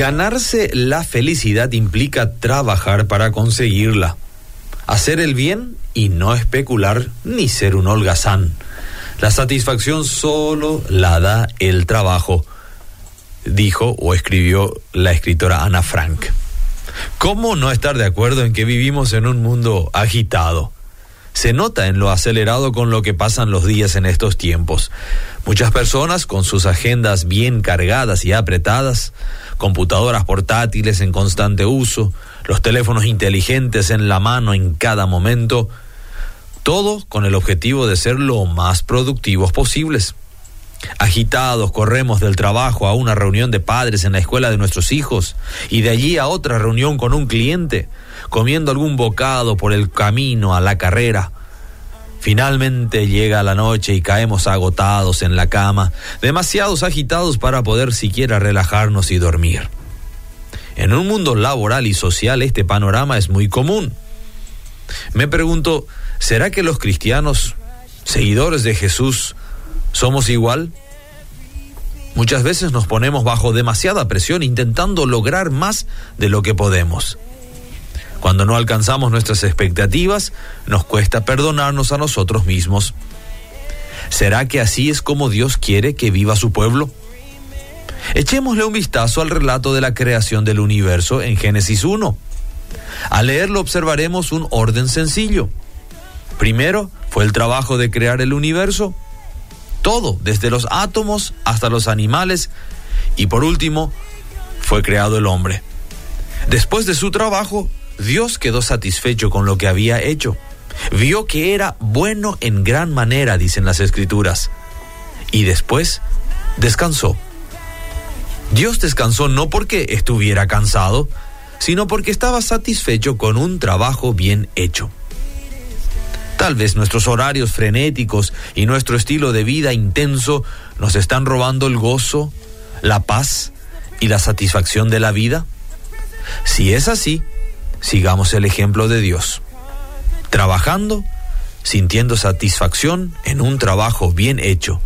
Ganarse la felicidad implica trabajar para conseguirla, hacer el bien y no especular ni ser un holgazán. La satisfacción solo la da el trabajo, dijo o escribió la escritora Ana Frank. ¿Cómo no estar de acuerdo en que vivimos en un mundo agitado? Se nota en lo acelerado con lo que pasan los días en estos tiempos. Muchas personas con sus agendas bien cargadas y apretadas, computadoras portátiles en constante uso, los teléfonos inteligentes en la mano en cada momento, todo con el objetivo de ser lo más productivos posibles. Agitados, corremos del trabajo a una reunión de padres en la escuela de nuestros hijos y de allí a otra reunión con un cliente, comiendo algún bocado por el camino a la carrera. Finalmente llega la noche y caemos agotados en la cama, demasiados agitados para poder siquiera relajarnos y dormir. En un mundo laboral y social este panorama es muy común. Me pregunto, ¿será que los cristianos, seguidores de Jesús, somos igual? Muchas veces nos ponemos bajo demasiada presión intentando lograr más de lo que podemos. Cuando no alcanzamos nuestras expectativas, nos cuesta perdonarnos a nosotros mismos. ¿Será que así es como Dios quiere que viva su pueblo? Echémosle un vistazo al relato de la creación del universo en Génesis 1. Al leerlo observaremos un orden sencillo. Primero fue el trabajo de crear el universo, todo, desde los átomos hasta los animales, y por último fue creado el hombre. Después de su trabajo, Dios quedó satisfecho con lo que había hecho. Vio que era bueno en gran manera, dicen las escrituras. Y después descansó. Dios descansó no porque estuviera cansado, sino porque estaba satisfecho con un trabajo bien hecho. Tal vez nuestros horarios frenéticos y nuestro estilo de vida intenso nos están robando el gozo, la paz y la satisfacción de la vida. Si es así, sigamos el ejemplo de Dios. Trabajando, sintiendo satisfacción en un trabajo bien hecho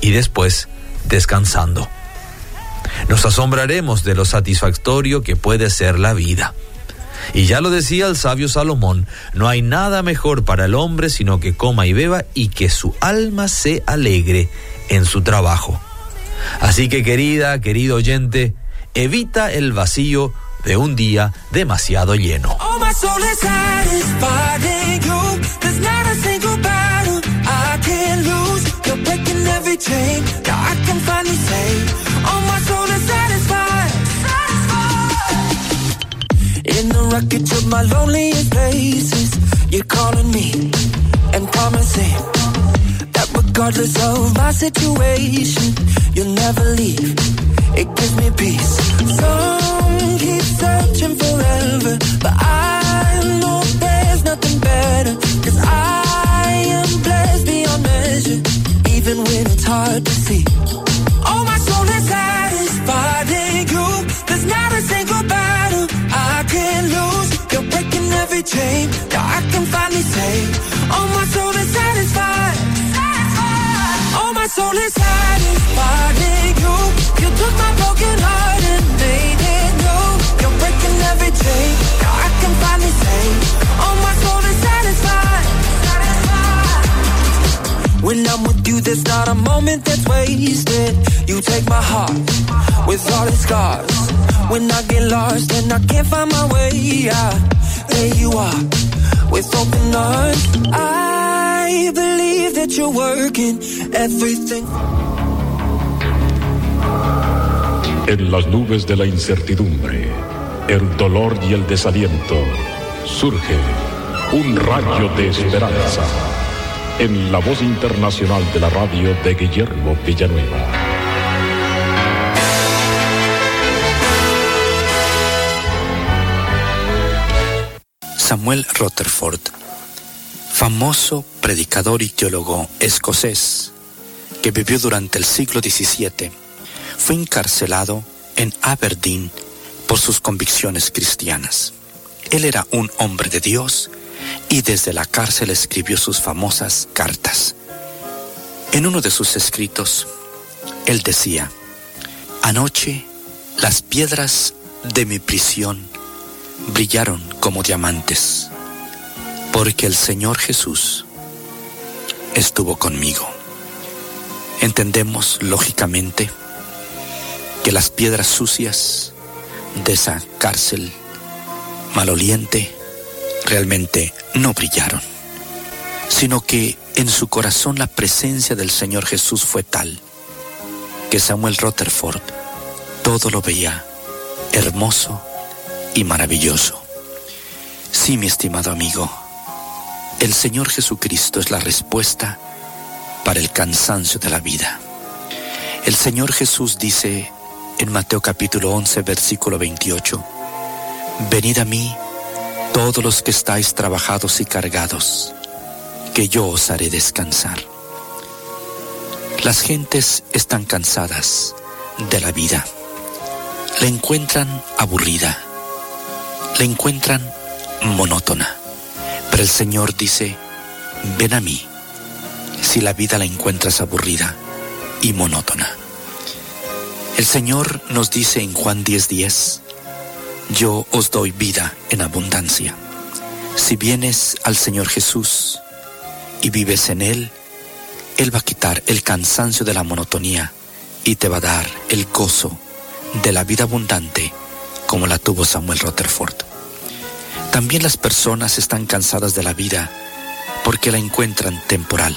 y después descansando. Nos asombraremos de lo satisfactorio que puede ser la vida. Y ya lo decía el sabio Salomón, no hay nada mejor para el hombre sino que coma y beba y que su alma se alegre en su trabajo. Así que querida, querido oyente, evita el vacío de un día demasiado lleno.
In the wreckage of my loneliest places, you're calling me and promising regardless of my situation, you'll never leave. It gives me peace. Some keep searching forever, but I know there's nothing better. Cause I am blessed beyond measure, even when it's hard to see. Oh, my soul is satisfied in you. There's not a single battle I can lose. You're breaking every chain. Now I can finally say, Oh, my soul My soul satisfied you. You took my broken heart and made it new. You're breaking every chain. Now I can finally say, Oh, my soul is satisfied. When I'm with you, there's not a moment that's wasted. You take my heart with all its scars. When I get lost and I can't find my way out, there you are with open arms. I believe that you're working everything.
En las nubes de la incertidumbre, el dolor y el desaliento, surge un rayo de esperanza en la voz internacional de la radio de Guillermo Villanueva.
Samuel Rutherford, famoso predicador y teólogo escocés que vivió durante el siglo XVII, fue encarcelado en Aberdeen por sus convicciones cristianas. Él era un hombre de Dios y desde la cárcel escribió sus famosas cartas. En uno de sus escritos, él decía, Anoche las piedras de mi prisión brillaron como diamantes, porque el Señor Jesús estuvo conmigo. Entendemos lógicamente que las piedras sucias de esa cárcel maloliente realmente no brillaron, sino que en su corazón la presencia del Señor Jesús fue tal que Samuel Rutherford todo lo veía hermoso y maravilloso. Sí, mi estimado amigo, el Señor Jesucristo es la respuesta para el cansancio de la vida. El Señor Jesús dice en Mateo capítulo 11, versículo 28, Venid a mí todos los que estáis trabajados y cargados, que yo os haré descansar. Las gentes están cansadas de la vida, la encuentran aburrida, la encuentran monótona, Pero el Señor dice, ven a mí si la vida la encuentras aburrida y monótona. El Señor nos dice en Juan 10:10, yo os doy vida en abundancia. Si vienes al Señor Jesús y vives en Él, Él va a quitar el cansancio de la monotonía y te va a dar el gozo de la vida abundante como la tuvo Samuel Rutherford. También las personas están cansadas de la vida porque la encuentran temporal.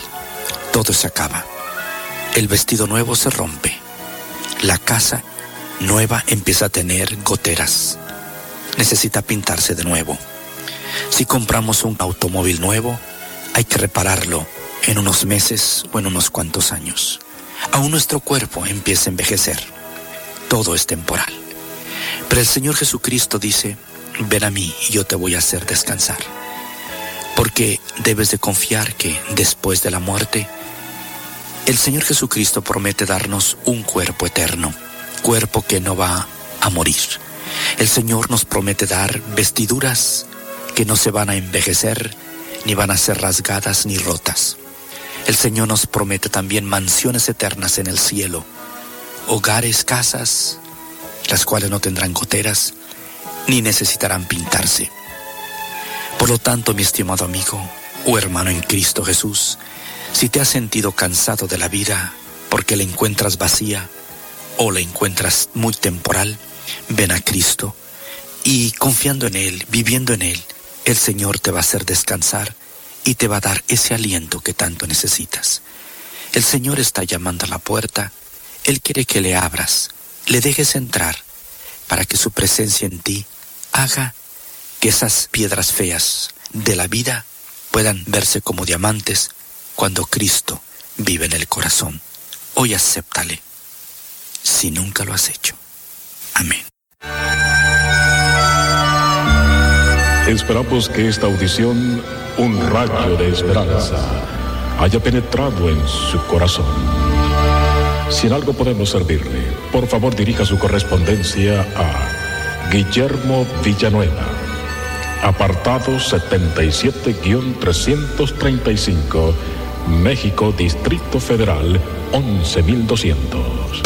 Todo se acaba. El vestido nuevo se rompe. La casa nueva empieza a tener goteras. Necesita pintarse de nuevo. Si compramos un automóvil nuevo, hay que repararlo en unos meses o en unos cuantos años. Aún nuestro cuerpo empieza a envejecer. Todo es temporal. Pero el Señor Jesucristo dice, ven a mí y yo te voy a hacer descansar. Porque debes de confiar que después de la muerte, el Señor Jesucristo promete darnos un cuerpo eterno, cuerpo que no va a morir. El Señor nos promete dar vestiduras que no se van a envejecer, ni van a ser rasgadas ni rotas. El Señor nos promete también mansiones eternas en el cielo, hogares, casas, las cuales no tendrán goteras ni necesitarán pintarse. Por lo tanto, mi estimado amigo o hermano en Cristo Jesús, si te has sentido cansado de la vida porque la encuentras vacía o la encuentras muy temporal, ven a Cristo y confiando en Él, viviendo en Él, el Señor te va a hacer descansar y te va a dar ese aliento que tanto necesitas. El Señor está llamando a la puerta, Él quiere que le abras, le dejes entrar para que su presencia en ti haga que esas piedras feas de la vida puedan verse como diamantes cuando Cristo vive en el corazón. Hoy acéptale, si nunca lo has hecho. Amén.
Esperamos que esta audición, un rayo de esperanza, haya penetrado en su corazón. Si en algo podemos servirle, por favor dirija su correspondencia a Guillermo Villanueva, apartado 77-335, México, Distrito Federal, 11200.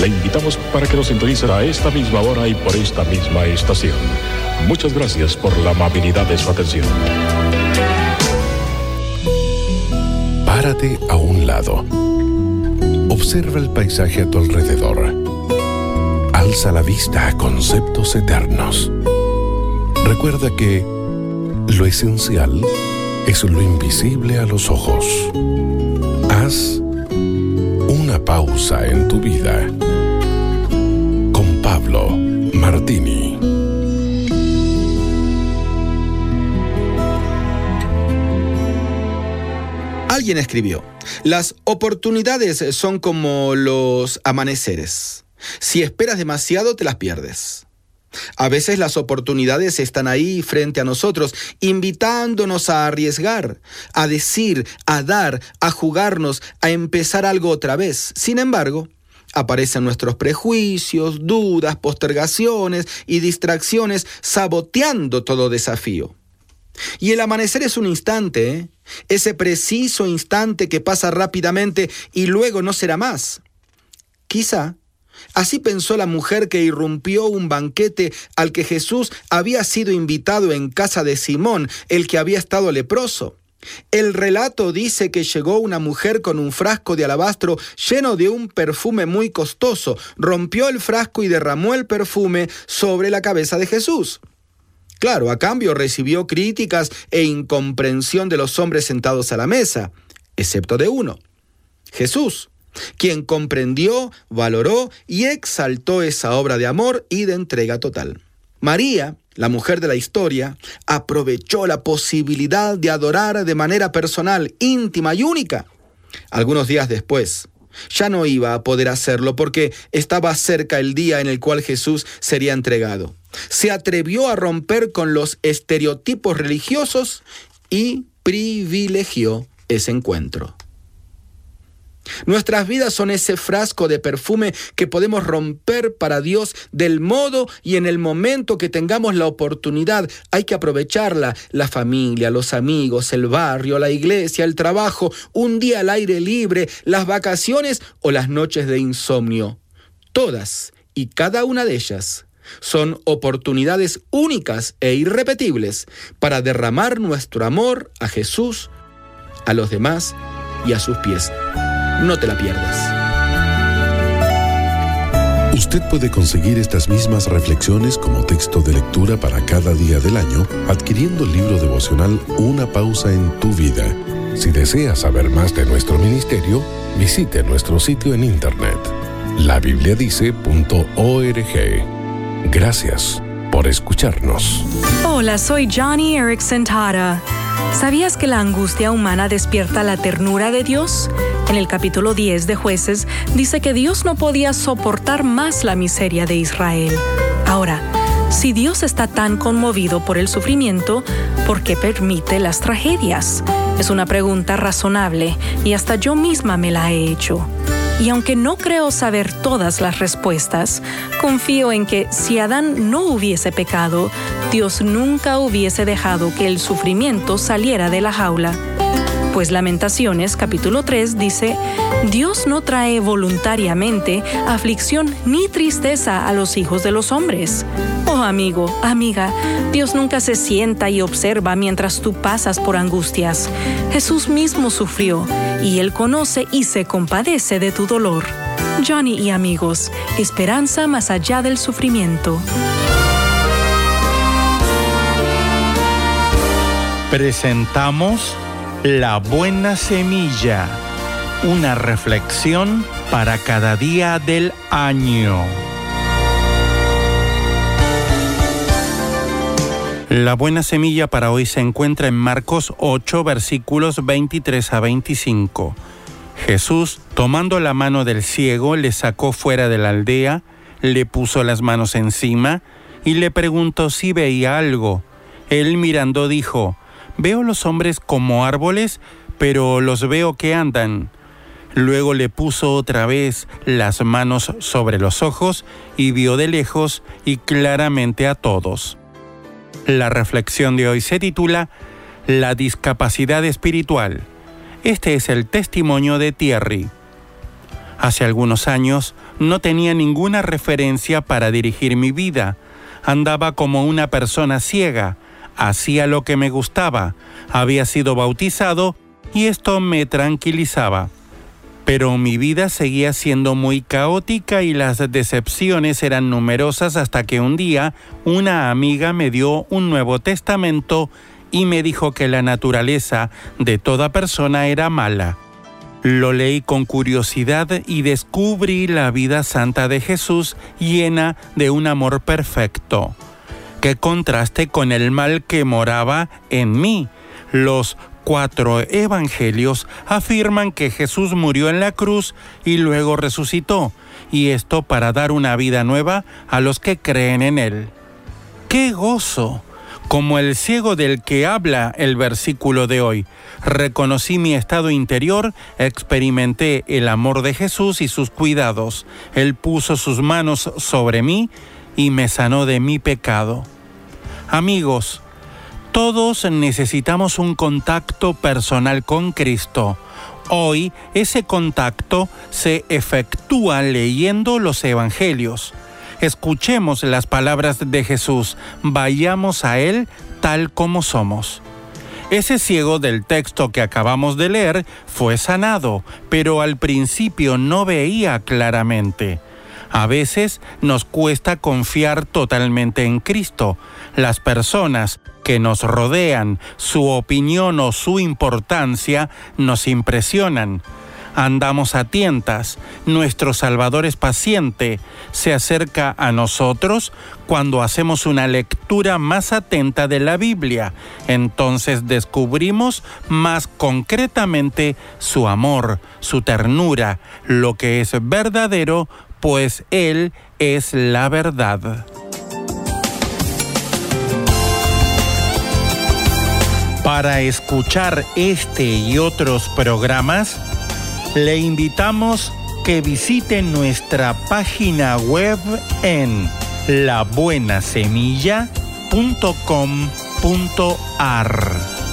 Le invitamos para que nos sintonice a esta misma hora y por esta misma estación. Muchas gracias por la amabilidad de su atención.
Párate a un lado. Observa el paisaje a tu alrededor. Alza la vista a conceptos eternos. Recuerda que lo esencial es lo invisible a los ojos. Haz una pausa en tu vida. Con Pablo Martini.
Alguien escribió, las oportunidades son como los amaneceres. Si esperas demasiado, te las pierdes. A veces las oportunidades están ahí frente a nosotros, invitándonos a arriesgar, a decir, a dar, a jugarnos, a empezar algo otra vez. Sin embargo, aparecen nuestros prejuicios, dudas, postergaciones y distracciones saboteando todo desafío. Y el amanecer es un instante, ¿eh? ese preciso instante que pasa rápidamente y luego no será más. Quizá Así pensó la mujer que irrumpió un banquete al que Jesús había sido invitado en casa de Simón, el que había estado leproso. El relato dice que llegó una mujer con un frasco de alabastro lleno de un perfume muy costoso, rompió el frasco y derramó el perfume sobre la cabeza de Jesús. Claro, a cambio recibió críticas e incomprensión de los hombres sentados a la mesa, excepto de uno, Jesús, quien comprendió, valoró y exaltó esa obra de amor y de entrega total. María, la mujer de la historia, aprovechó la posibilidad de adorar de manera personal, íntima y única. Algunos días después, ya no iba a poder hacerlo porque estaba cerca el día en el cual Jesús sería entregado se atrevió a romper con los estereotipos religiosos y privilegió ese encuentro. Nuestras vidas son ese frasco de perfume que podemos romper para Dios del modo y en el momento que tengamos la oportunidad. Hay que aprovecharla. La familia, los amigos, el barrio, la iglesia, el trabajo, un día al aire libre, las vacaciones o las noches de insomnio. Todas y cada una de ellas son oportunidades únicas e irrepetibles para derramar nuestro amor a Jesús, a los demás y a sus pies. No te la pierdas.
Usted puede conseguir estas mismas reflexiones como texto de lectura para cada día del año adquiriendo el libro devocional Una pausa en tu vida. Si desea saber más de nuestro ministerio, visite nuestro sitio en internet labibliadice.org. Gracias escucharnos.
Hola, soy Johnny Erickson Tara. ¿Sabías que la angustia humana despierta la ternura de Dios? En el capítulo 10 de jueces dice que Dios no podía soportar más la miseria de Israel. Ahora, si Dios está tan conmovido por el sufrimiento, ¿por qué permite las tragedias? Es una pregunta razonable y hasta yo misma me la he hecho. Y aunque no creo saber todas las respuestas, confío en que si Adán no hubiese pecado, Dios nunca hubiese dejado que el sufrimiento saliera de la jaula. Pues Lamentaciones capítulo 3 dice, Dios no trae voluntariamente aflicción ni tristeza a los hijos de los hombres. Oh amigo, amiga, Dios nunca se sienta y observa mientras tú pasas por angustias. Jesús mismo sufrió y Él conoce y se compadece de tu dolor. Johnny y amigos, esperanza más allá del sufrimiento.
Presentamos La Buena Semilla, una reflexión para cada día del año. La buena semilla para hoy se encuentra en Marcos 8, versículos 23 a 25. Jesús, tomando la mano del ciego, le sacó fuera de la aldea, le puso las manos encima y le preguntó si veía algo. Él mirando dijo, Veo los hombres como árboles, pero los veo que andan. Luego le puso otra vez las manos sobre los ojos y vio de lejos y claramente a todos. La reflexión de hoy se titula La discapacidad espiritual. Este es el testimonio de Thierry. Hace algunos años no tenía ninguna referencia para dirigir mi vida. Andaba como una persona ciega, hacía lo que me gustaba, había sido bautizado y esto me tranquilizaba. Pero mi vida seguía siendo muy caótica y las decepciones eran numerosas hasta que un día una amiga me dio un Nuevo Testamento y me dijo que la naturaleza de toda persona era mala. Lo leí con curiosidad y descubrí la vida santa de Jesús llena de un amor perfecto. Qué contraste con el mal que moraba en mí. Los cuatro evangelios afirman que Jesús murió en la cruz y luego resucitó, y esto para dar una vida nueva a los que creen en Él. ¡Qué gozo! Como el ciego del que habla el versículo de hoy, reconocí mi estado interior, experimenté el amor de Jesús y sus cuidados. Él puso sus manos sobre mí y me sanó de mi pecado. Amigos, todos necesitamos un contacto personal con Cristo. Hoy ese contacto se efectúa leyendo los Evangelios. Escuchemos las palabras de Jesús, vayamos a Él tal como somos. Ese ciego del texto que acabamos de leer fue sanado, pero al principio no veía claramente. A veces nos cuesta confiar totalmente en Cristo. Las personas que nos rodean, su opinión o su importancia nos impresionan. Andamos a tientas, nuestro Salvador es paciente, se acerca a nosotros cuando hacemos una lectura más atenta de la Biblia. Entonces descubrimos más concretamente su amor, su ternura, lo que es verdadero pues Él es la verdad. Para escuchar este y otros programas, le invitamos que visite nuestra página web en labuenasemilla.com.ar.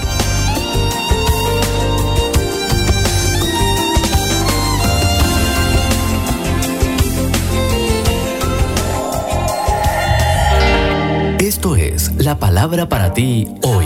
Esto es la palabra para ti hoy.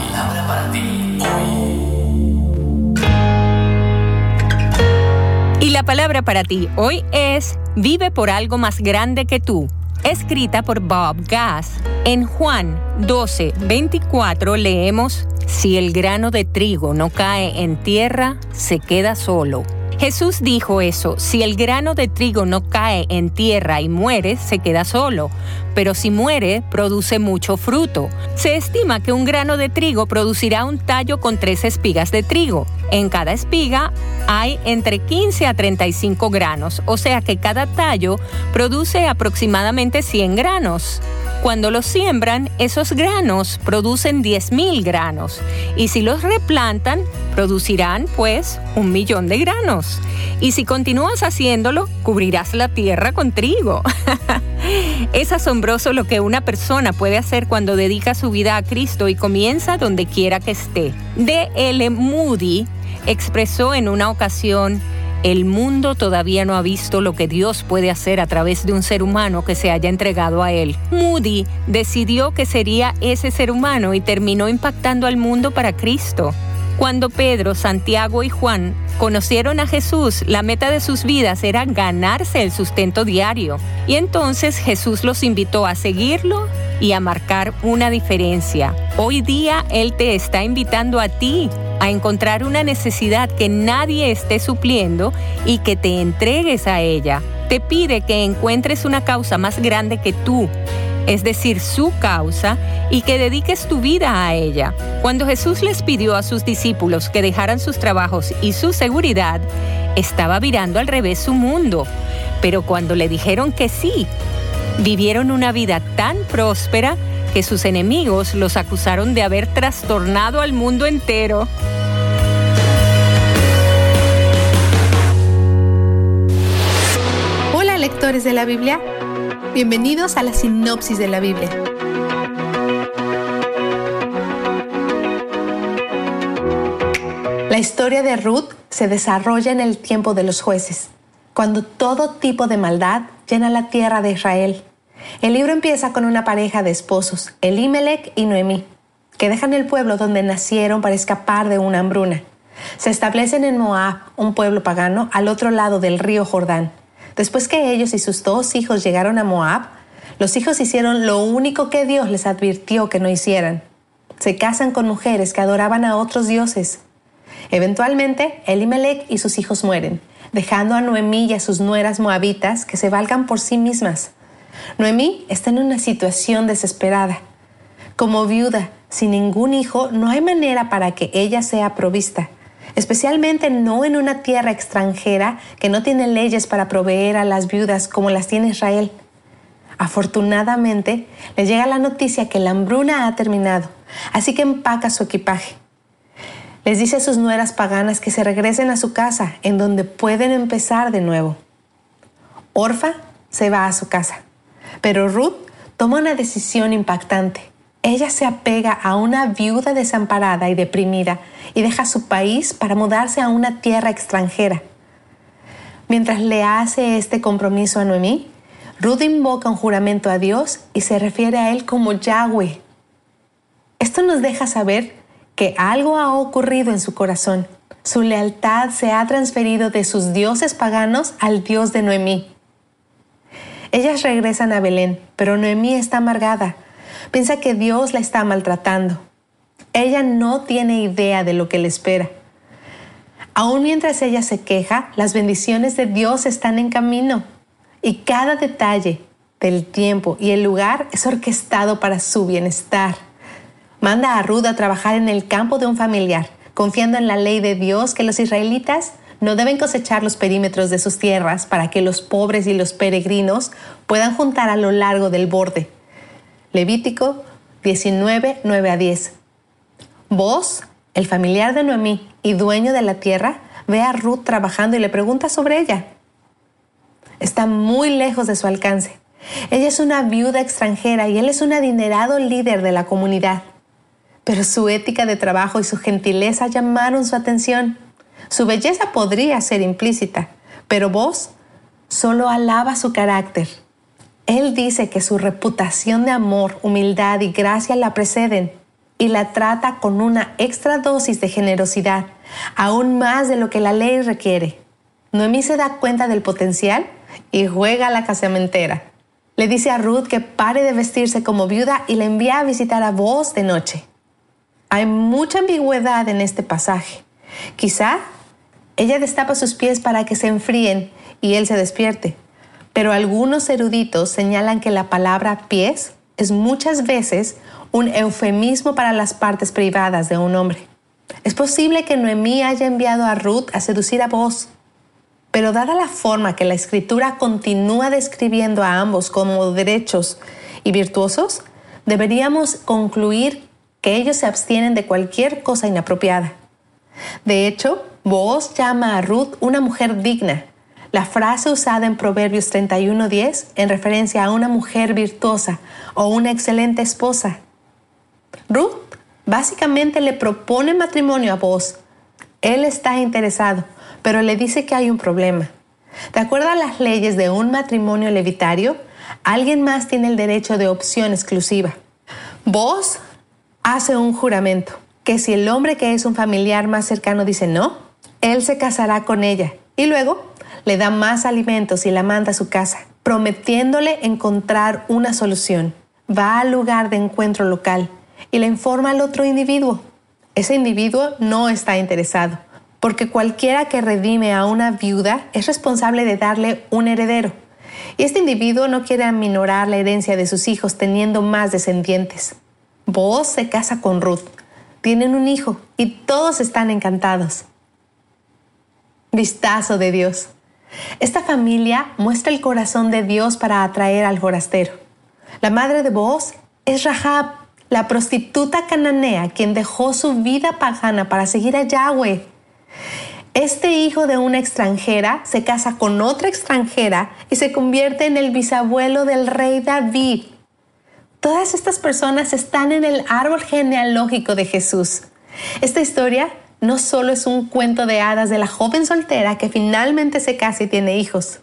Y la palabra para ti hoy es Vive por algo más grande que tú, escrita por Bob Gass. En Juan 12, 24 leemos, Si el grano de trigo no cae en tierra, se queda solo. Jesús dijo eso, si el grano de trigo no cae en tierra y muere, se queda solo, pero si muere, produce mucho fruto. Se estima que un grano de trigo producirá un tallo con tres espigas de trigo. En cada espiga hay entre 15 a 35 granos, o sea que cada tallo produce aproximadamente 100 granos. Cuando los siembran, esos granos producen 10.000 granos y si los replantan, producirán pues un millón de granos. Y si continúas haciéndolo, cubrirás la tierra con trigo. es asombroso lo que una persona puede hacer cuando dedica su vida a Cristo y comienza donde quiera que esté. D.L. Moody expresó en una ocasión, el mundo todavía no ha visto lo que Dios puede hacer a través de un ser humano que se haya entregado a Él. Moody decidió que sería ese ser humano y terminó impactando al mundo para Cristo. Cuando Pedro, Santiago y Juan conocieron a Jesús, la meta de sus vidas era ganarse el sustento diario. Y entonces Jesús los invitó a seguirlo y a marcar una diferencia. Hoy día Él te está invitando a ti a encontrar una necesidad que nadie esté supliendo y que te entregues a ella. Te pide que encuentres una causa más grande que tú, es decir, su causa, y que dediques tu vida a ella. Cuando Jesús les pidió a sus discípulos que dejaran sus trabajos y su seguridad, estaba virando al revés su mundo. Pero cuando le dijeron que sí, vivieron una vida tan próspera que sus enemigos los acusaron de haber trastornado al mundo entero.
Hola lectores de la Biblia, bienvenidos a la sinopsis de la Biblia. La historia de Ruth se desarrolla en el tiempo de los jueces, cuando todo tipo de maldad llena la tierra de Israel. El libro empieza con una pareja de esposos, Elimelech y Noemí, que dejan el pueblo donde nacieron para escapar de una hambruna. Se establecen en Moab, un pueblo pagano, al otro lado del río Jordán. Después que ellos y sus dos hijos llegaron a Moab, los hijos hicieron lo único que Dios les advirtió que no hicieran. Se casan con mujeres que adoraban a otros dioses. Eventualmente, Elimelech y sus hijos mueren, dejando a Noemí y a sus nueras moabitas que se valgan por sí mismas. Noemí está en una situación desesperada. Como viuda, sin ningún hijo, no hay manera para que ella sea provista, especialmente no en una tierra extranjera que no tiene leyes para proveer a las viudas como las tiene Israel. Afortunadamente, le llega la noticia que la hambruna ha terminado, así que empaca su equipaje. Les dice a sus nueras paganas que se regresen a su casa, en donde pueden empezar de nuevo. Orfa se va a su casa. Pero Ruth toma una decisión impactante. Ella se apega a una viuda desamparada y deprimida y deja su país para mudarse a una tierra extranjera. Mientras le hace este compromiso a Noemí, Ruth invoca un juramento a Dios y se refiere a él como Yahweh. Esto nos deja saber que algo ha ocurrido en su corazón. Su lealtad se ha transferido de sus dioses paganos al Dios de Noemí. Ellas regresan a Belén, pero Noemí está amargada. Piensa que Dios la está maltratando. Ella no tiene idea de lo que le espera. Aún mientras ella se queja, las bendiciones de Dios están en camino y cada detalle del tiempo y el lugar es orquestado para su bienestar. Manda a Ruth a trabajar en el campo de un familiar, confiando en la ley de Dios que los israelitas no deben cosechar los perímetros de sus tierras para que los pobres y los peregrinos puedan juntar a lo largo del borde. Levítico 19, 9 a 10. Vos, el familiar de Noemí y dueño de la tierra, ve a Ruth trabajando y le pregunta sobre ella. Está muy lejos de su alcance. Ella es una viuda extranjera y él es un adinerado líder de la comunidad. Pero su ética de trabajo y su gentileza llamaron su atención. Su belleza podría ser implícita, pero vos solo alaba su carácter. Él dice que su reputación de amor, humildad y gracia la preceden y la trata con una extra dosis de generosidad, aún más de lo que la ley requiere. Noemí se da cuenta del potencial y juega a la casamentera. Le dice a Ruth que pare de vestirse como viuda y le envía a visitar a vos de noche. Hay mucha ambigüedad en este pasaje. Quizá ella destapa sus pies para que se enfríen y él se despierte. Pero algunos eruditos señalan que la palabra pies es muchas veces un eufemismo para las partes privadas de un hombre. Es posible que Noemí haya enviado a Ruth a seducir a vos, pero dada la forma que la escritura continúa describiendo a ambos como derechos y virtuosos, deberíamos concluir que ellos se abstienen de cualquier cosa inapropiada. De hecho, vos llama a Ruth una mujer digna, la frase usada en Proverbios 31:10 en referencia a una mujer virtuosa o una excelente esposa. Ruth básicamente le propone matrimonio a vos. Él está interesado, pero le dice que hay un problema. De acuerdo a las leyes de un matrimonio levitario, alguien más tiene el derecho de opción exclusiva. Vos hace un juramento que si el hombre que es un familiar más cercano dice no, él se casará con ella y luego le da más alimentos y la manda a su casa, prometiéndole encontrar una solución. Va al lugar de encuentro local y le informa al otro individuo. Ese individuo no está interesado, porque cualquiera que redime a una viuda es responsable de darle un heredero. Y este individuo no quiere aminorar la herencia de sus hijos teniendo más descendientes. Vos se casa con Ruth, tienen un hijo y todos están encantados. Vistazo de Dios. Esta familia muestra el corazón de Dios para atraer al forastero. La madre de Boaz es Rahab, la prostituta cananea quien dejó su vida pagana para seguir a Yahweh. Este hijo de una extranjera se casa con otra extranjera y se convierte en el bisabuelo del rey David. Todas estas personas están en el árbol genealógico de Jesús. Esta historia no solo es un cuento de hadas de la joven soltera que finalmente se casa y tiene hijos.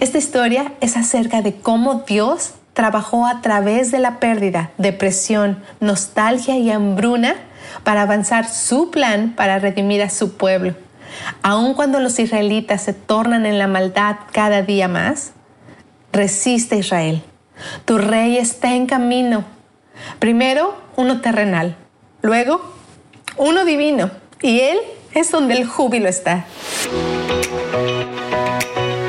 Esta historia es acerca de cómo Dios trabajó a través de la pérdida, depresión, nostalgia y hambruna para avanzar su plan para redimir a su pueblo. Aun cuando los israelitas se tornan en la maldad cada día más, resiste Israel. Tu rey está en camino. Primero uno terrenal, luego uno divino y Él es donde el júbilo está.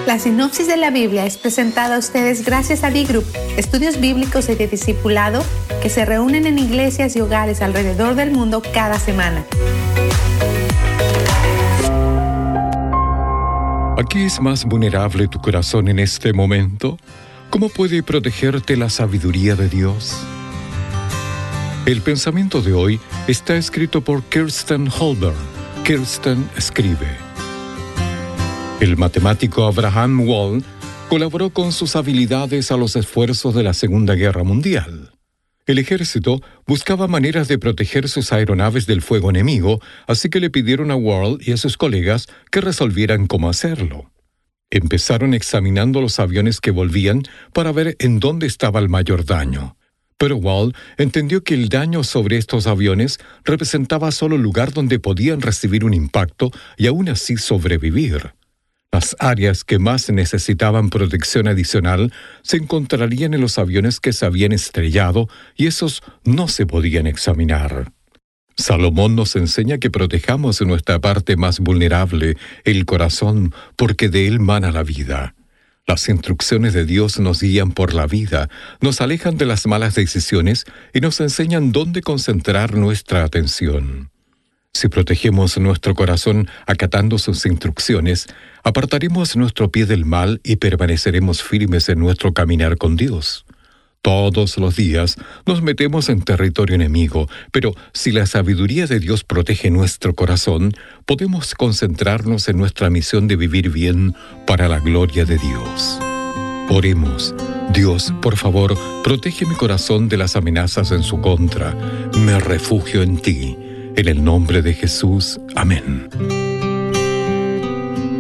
La sinopsis de la Biblia es presentada a ustedes gracias a D-Group, estudios bíblicos y de discipulado que se reúnen en iglesias y hogares alrededor del mundo cada semana.
¿Aquí es más vulnerable tu corazón en este momento? ¿Cómo puede protegerte la sabiduría de Dios? El pensamiento de hoy está escrito por Kirsten Holber. Kirsten escribe. El matemático Abraham Wall colaboró con sus habilidades a los esfuerzos de la Segunda Guerra Mundial. El ejército buscaba maneras de proteger sus aeronaves del fuego enemigo, así que le pidieron a Wall y a sus colegas que resolvieran cómo hacerlo. Empezaron examinando los aviones que volvían para ver en dónde estaba el mayor daño. Pero Wall entendió que el daño sobre estos aviones representaba solo el lugar donde podían recibir un impacto y aún así sobrevivir. Las áreas que más necesitaban protección adicional se encontrarían en los aviones que se habían estrellado y esos no se podían examinar. Salomón nos enseña que protejamos nuestra parte más vulnerable, el corazón, porque de él mana la vida. Las instrucciones de Dios nos guían por la vida, nos alejan de las malas decisiones y nos enseñan dónde concentrar nuestra atención. Si protegemos nuestro corazón acatando sus instrucciones, apartaremos nuestro pie del mal y permaneceremos firmes en nuestro caminar con Dios. Todos los días nos metemos en territorio enemigo, pero si la sabiduría de Dios protege nuestro corazón, podemos concentrarnos en nuestra misión de vivir bien para la gloria de Dios. Oremos. Dios, por favor, protege mi corazón de las amenazas en su contra. Me refugio en ti. En el nombre de Jesús. Amén.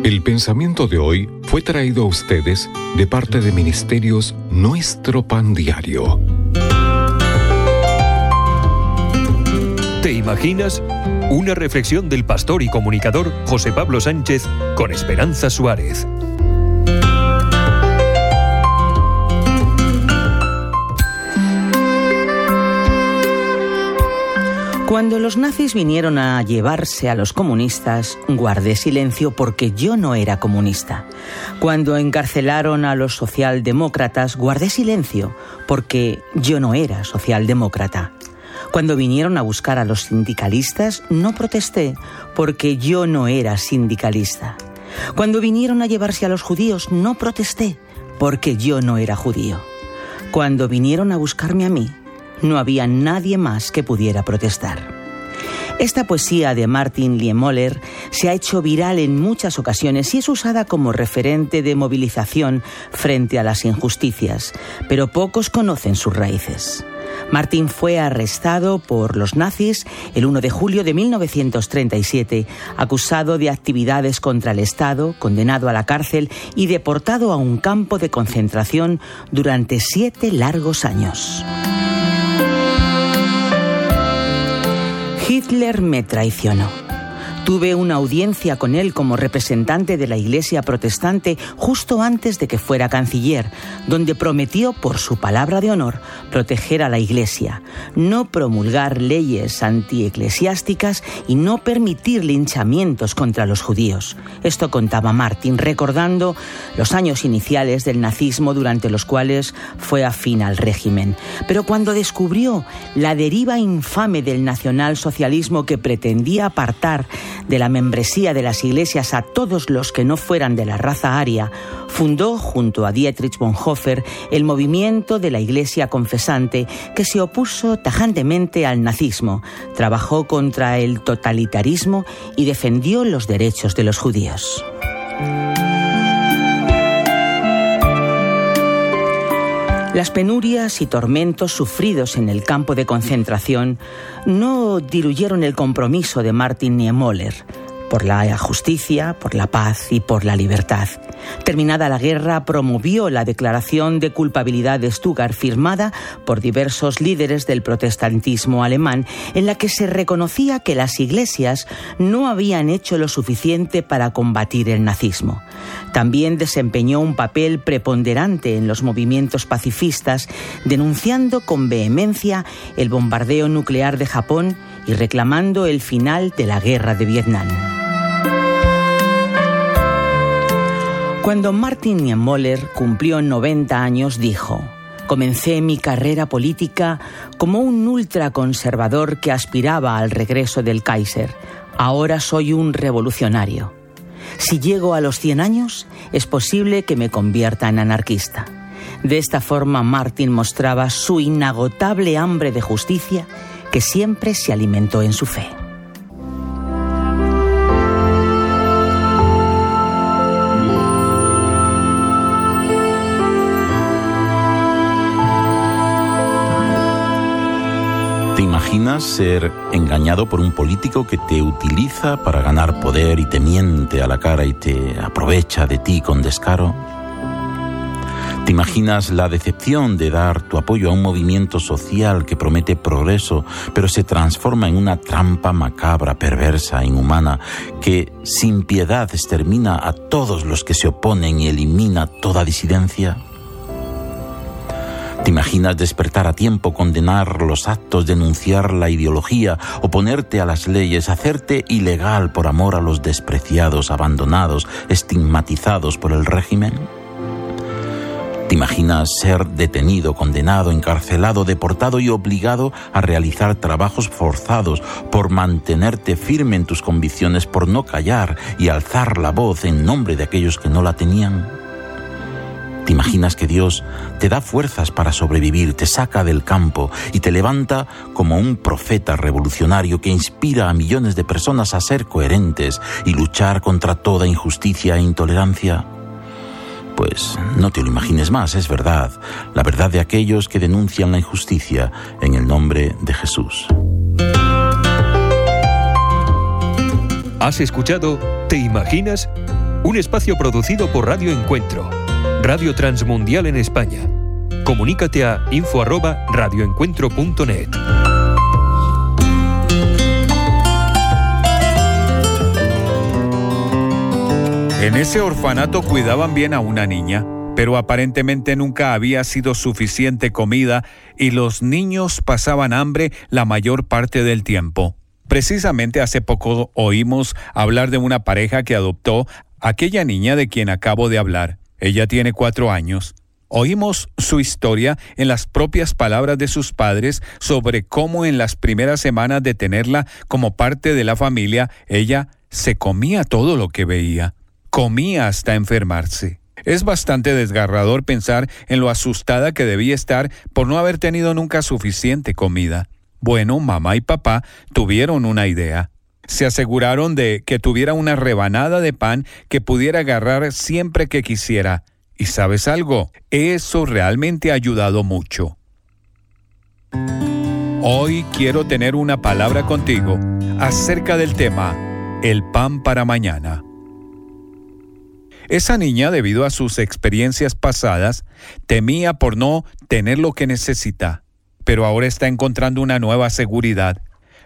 El pensamiento de hoy fue traído a ustedes de parte de Ministerios Nuestro Pan Diario.
¿Te imaginas? Una reflexión del pastor y comunicador José Pablo Sánchez con Esperanza Suárez.
Cuando los nazis vinieron a llevarse a los comunistas, guardé silencio porque yo no era comunista. Cuando encarcelaron a los socialdemócratas, guardé silencio porque yo no era socialdemócrata. Cuando vinieron a buscar a los sindicalistas, no protesté porque yo no era sindicalista. Cuando vinieron a llevarse a los judíos, no protesté porque yo no era judío. Cuando vinieron a buscarme a mí, no había nadie más que pudiera protestar. Esta poesía de Martin Liemoller se ha hecho viral en muchas ocasiones y es usada como referente de movilización frente a las injusticias, pero pocos conocen sus raíces. Martin fue arrestado por los nazis el 1 de julio de 1937, acusado de actividades contra el Estado, condenado a la cárcel y deportado a un campo de concentración durante siete largos años. Hitler me traicionó. Tuve una audiencia con él como representante de la Iglesia protestante justo antes de que fuera canciller, donde prometió, por su palabra de honor, proteger a la Iglesia, no promulgar leyes antieclesiásticas y no permitir linchamientos contra los judíos. Esto contaba Martin, recordando los años iniciales del nazismo durante los cuales fue afín al régimen. Pero cuando descubrió la deriva infame del nacionalsocialismo que pretendía apartar de la membresía de las iglesias a todos los que no fueran de la raza aria, fundó junto a Dietrich Bonhoeffer el movimiento de la Iglesia confesante que se opuso tajantemente al nazismo, trabajó contra el totalitarismo y defendió los derechos de los judíos. Las penurias y tormentos sufridos en el campo de concentración no diluyeron el compromiso de Martin Niemöller por la justicia, por la paz y por la libertad. Terminada la guerra, promovió la declaración de culpabilidad de Stuttgart firmada por diversos líderes del protestantismo alemán, en la que se reconocía que las iglesias no habían hecho lo suficiente para combatir el nazismo. También desempeñó un papel preponderante en los movimientos pacifistas, denunciando con vehemencia el bombardeo nuclear de Japón y reclamando el final de la guerra de Vietnam. Cuando Martin Niemöller cumplió 90 años, dijo, Comencé mi carrera política como un ultraconservador que aspiraba al regreso del Kaiser. Ahora soy un revolucionario. Si llego a los 100 años, es posible que me convierta en anarquista. De esta forma, Martin mostraba su inagotable hambre de justicia que siempre se alimentó en su fe.
¿Te imaginas ser engañado por un político que te utiliza para ganar poder y te miente a la cara y te aprovecha de ti con descaro? ¿Te imaginas la decepción de dar tu apoyo a un movimiento social que promete progreso, pero se transforma en una trampa macabra, perversa, inhumana, que sin piedad extermina a todos los que se oponen y elimina toda disidencia? ¿Te imaginas despertar a tiempo, condenar los actos, denunciar la ideología, oponerte a las leyes, hacerte ilegal por amor a los despreciados, abandonados, estigmatizados por el régimen? ¿Te imaginas ser detenido, condenado, encarcelado, deportado y obligado a realizar trabajos forzados por mantenerte firme en tus convicciones, por no callar y alzar la voz en nombre de aquellos que no la tenían? ¿Te imaginas que Dios te da fuerzas para sobrevivir, te saca del campo y te levanta como un profeta revolucionario que inspira a millones de personas a ser coherentes y luchar contra toda injusticia e intolerancia? Pues no te lo imagines más, es verdad, la verdad de aquellos que denuncian la injusticia en el nombre de Jesús.
Has escuchado ¿Te imaginas? Un espacio producido por Radio Encuentro, Radio Transmundial en España. Comunícate a info@radioencuentro.net.
En ese orfanato cuidaban bien a una niña, pero aparentemente nunca había sido suficiente comida y los niños pasaban hambre la mayor parte del tiempo. Precisamente hace poco oímos hablar de una pareja que adoptó aquella niña de quien acabo de hablar. Ella tiene cuatro años. Oímos su historia en las propias palabras de sus padres sobre cómo en las primeras semanas de tenerla como parte de la familia, ella se comía todo lo que veía comía hasta enfermarse. Es bastante desgarrador pensar en lo asustada que debía estar por no haber tenido nunca suficiente comida. Bueno, mamá y papá tuvieron una idea. Se aseguraron de que tuviera una rebanada de pan que pudiera agarrar siempre que quisiera. Y sabes algo, eso realmente ha ayudado mucho. Hoy quiero tener una palabra contigo acerca del tema, el pan para mañana. Esa niña, debido a sus experiencias pasadas, temía por no tener lo que necesita, pero ahora está encontrando una nueva seguridad.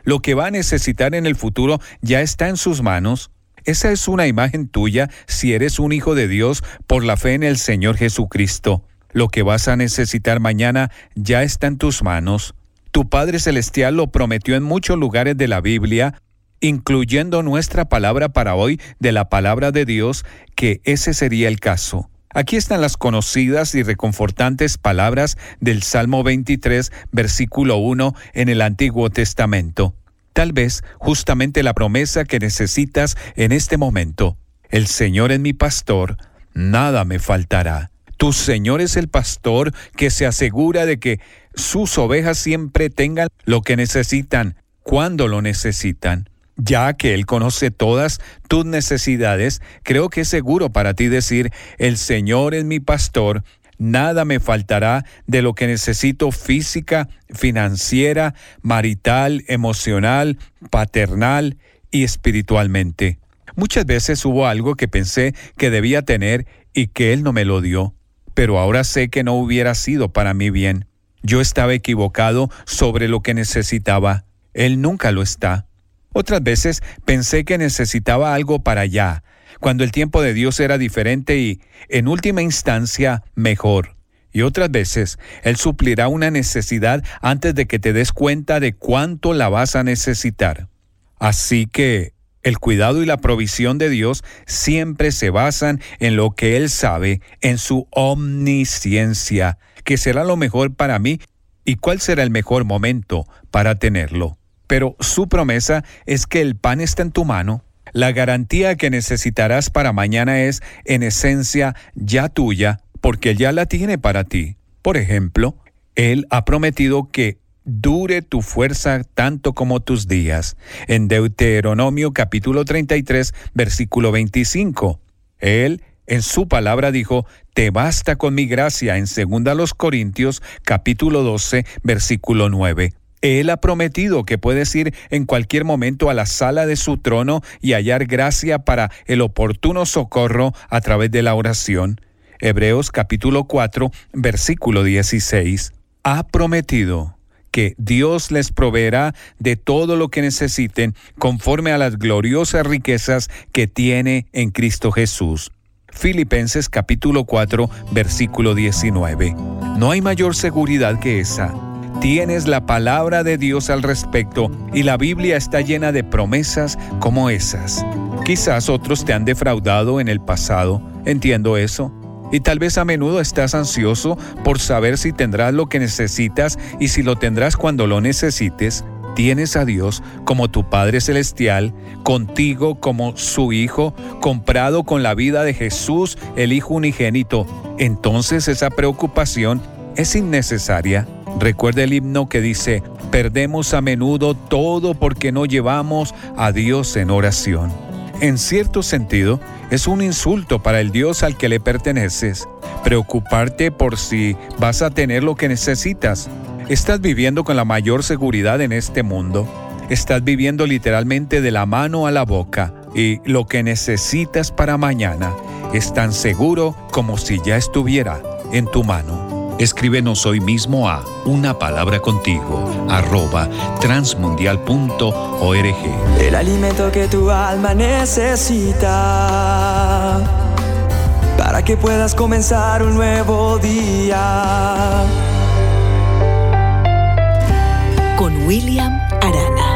Lo que va a necesitar en el futuro ya está en sus manos. Esa es una imagen tuya si eres un hijo de Dios por la fe en el Señor Jesucristo. Lo que vas a necesitar mañana ya está en tus manos. Tu Padre Celestial lo prometió en muchos lugares de la Biblia incluyendo nuestra palabra para hoy de la palabra de Dios, que ese sería el caso. Aquí están las conocidas y reconfortantes palabras del Salmo 23, versículo 1 en el Antiguo Testamento. Tal vez justamente la promesa que necesitas en este momento. El Señor es mi pastor, nada me faltará. Tu Señor es el pastor que se asegura de que sus ovejas siempre tengan lo que necesitan cuando lo necesitan. Ya que Él conoce todas tus necesidades, creo que es seguro para ti decir, el Señor es mi pastor, nada me faltará de lo que necesito física, financiera, marital, emocional, paternal y espiritualmente. Muchas veces hubo algo que pensé que debía tener y que Él no me lo dio, pero ahora sé que no hubiera sido para mi bien. Yo estaba equivocado sobre lo que necesitaba. Él nunca lo está. Otras veces pensé que necesitaba algo para allá, cuando el tiempo de Dios era diferente y, en última instancia, mejor. Y otras veces Él suplirá una necesidad antes de que te des cuenta de cuánto la vas a necesitar. Así que el cuidado y la provisión de Dios siempre se basan en lo que Él sabe, en su omnisciencia, que será lo mejor para mí y cuál será el mejor momento para tenerlo pero su promesa es que el pan está en tu mano. La garantía que necesitarás para mañana es, en esencia, ya tuya, porque ya la tiene para ti. Por ejemplo, Él ha prometido que dure tu fuerza tanto como tus días. En Deuteronomio capítulo 33, versículo 25. Él en su palabra dijo, te basta con mi gracia en 2 Corintios capítulo 12, versículo 9. Él ha prometido que puedes ir en cualquier momento a la sala de su trono y hallar gracia para el oportuno socorro a través de la oración. Hebreos capítulo 4, versículo 16. Ha prometido que Dios les proveerá de todo lo que necesiten conforme a las gloriosas riquezas que tiene en Cristo Jesús. Filipenses capítulo 4, versículo 19. No hay mayor seguridad que esa Tienes la palabra de Dios al respecto y la Biblia está llena de promesas como esas. Quizás otros te han defraudado en el pasado, entiendo eso. Y tal vez a menudo estás ansioso por saber si tendrás lo que necesitas y si lo tendrás cuando lo necesites. Tienes a Dios como tu Padre Celestial, contigo como su Hijo, comprado con la vida de Jesús, el Hijo unigénito entonces esa preocupación es innecesaria. Recuerda el himno que dice, perdemos a menudo todo porque no llevamos a Dios en oración. En cierto sentido, es un insulto para el Dios al que le perteneces. Preocuparte por si vas a tener lo que necesitas. Estás viviendo con la mayor seguridad en este mundo. Estás viviendo literalmente de la mano a la boca y lo que necesitas para mañana es tan seguro como si ya estuviera en tu mano.
Escríbenos hoy mismo a una palabra contigo arroba transmundial.org.
El alimento que tu alma necesita para que puedas comenzar un nuevo día.
Con William Arana.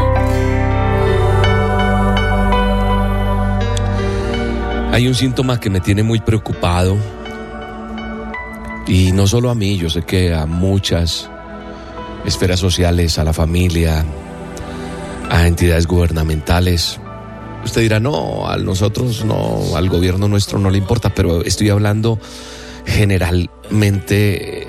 Hay un síntoma que me tiene muy preocupado y no solo a mí, yo sé que a muchas esferas sociales, a la familia, a entidades gubernamentales. Usted dirá, no, a nosotros no, al gobierno nuestro no le importa, pero estoy hablando generalmente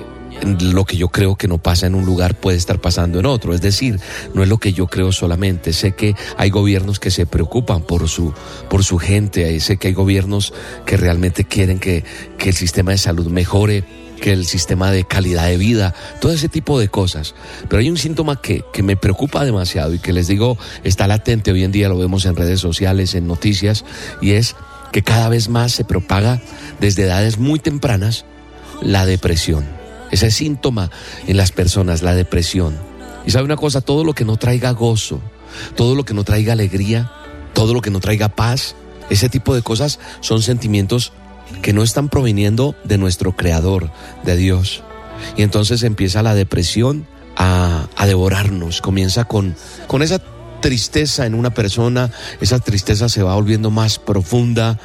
lo que yo creo que no pasa en un lugar puede estar pasando en otro. Es decir, no es lo que yo creo solamente. Sé que hay gobiernos que se preocupan por su, por su gente. Sé que hay gobiernos que realmente quieren que, que el sistema de salud mejore que el sistema de calidad de vida, todo ese tipo de cosas. Pero hay un síntoma que, que, me preocupa demasiado y que les digo está latente, hoy en día lo vemos en redes sociales, en noticias, y es que cada vez más se propaga desde edades muy tempranas la depresión. Ese síntoma en las personas, la depresión. Y sabe una cosa, todo lo que no traiga gozo, todo lo que no traiga alegría, todo lo que no traiga paz, ese tipo de cosas son sentimientos que no están proviniendo de nuestro Creador, de Dios. Y entonces empieza la depresión a, devorarnos, comienza con, con esa tristeza en una persona, esa tristeza se va volviendo más profunda,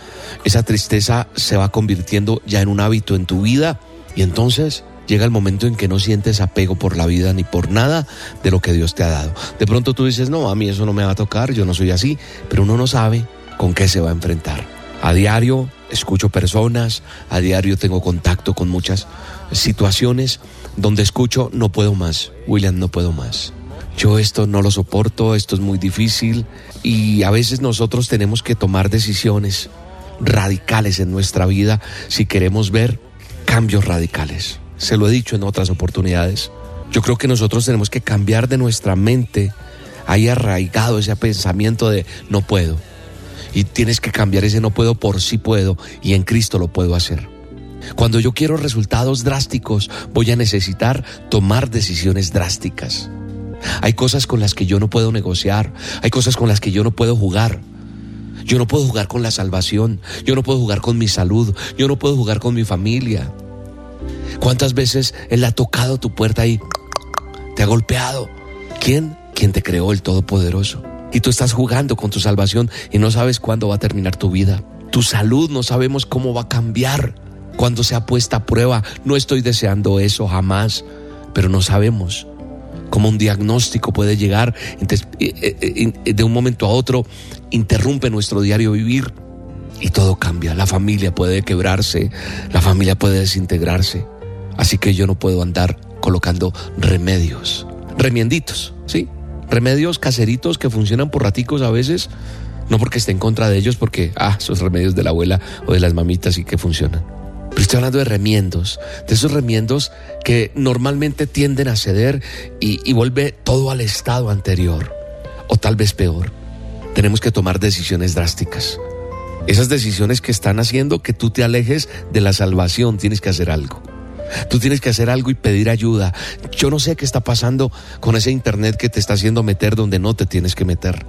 esa tristeza se va convirtiendo ya en un hábito en tu vida y entonces llega el momento en que no sientes apego por la vida ni por nada de lo que Dios te ha dado. De pronto tú dices, no, a mí eso no me va a tocar, yo no soy así, pero uno no sabe con qué se va a enfrentar. A diario escucho personas, a diario tengo contacto con muchas situaciones donde escucho, no puedo más, William, no puedo más. Yo esto no lo soporto, esto es muy difícil y a veces nosotros tenemos que tomar decisiones radicales en nuestra vida si queremos ver cambios radicales. Se lo he dicho en otras oportunidades. Yo creo que nosotros tenemos que cambiar de nuestra mente, ahí arraigado ese pensamiento de no puedo. Y tienes que cambiar ese no puedo por sí puedo y en Cristo lo puedo hacer. Cuando yo quiero resultados drásticos, voy a necesitar tomar decisiones drásticas. Hay cosas con las que yo no puedo negociar, hay cosas con las que yo no puedo jugar. Yo no puedo jugar con la salvación, yo no puedo jugar con mi salud, yo no puedo jugar con mi familia. ¿Cuántas veces Él ha tocado tu puerta y te ha golpeado? ¿Quién? Quien te creó el Todopoderoso. Y tú estás jugando con tu salvación y no sabes cuándo va a terminar tu vida. Tu salud no sabemos cómo va a cambiar cuando sea puesta a prueba. No estoy deseando eso jamás, pero no sabemos cómo un diagnóstico puede llegar de un momento a otro, interrumpe nuestro diario vivir y todo cambia. La familia puede quebrarse, la familia puede desintegrarse. Así que yo no puedo andar colocando remedios, remienditos, ¿sí? Remedios caseritos que funcionan por raticos a veces, no porque esté en contra de ellos, porque, ah, esos remedios de la abuela o de las mamitas y que funcionan. Pero estoy hablando de remiendos, de esos remiendos que normalmente tienden a ceder y, y vuelve todo al estado anterior, o tal vez peor. Tenemos que tomar decisiones drásticas. Esas decisiones que están haciendo que tú te alejes de la salvación, tienes que hacer algo. Tú tienes que hacer algo y pedir ayuda. Yo no sé qué está pasando con ese internet que te está haciendo meter donde no te tienes que meter.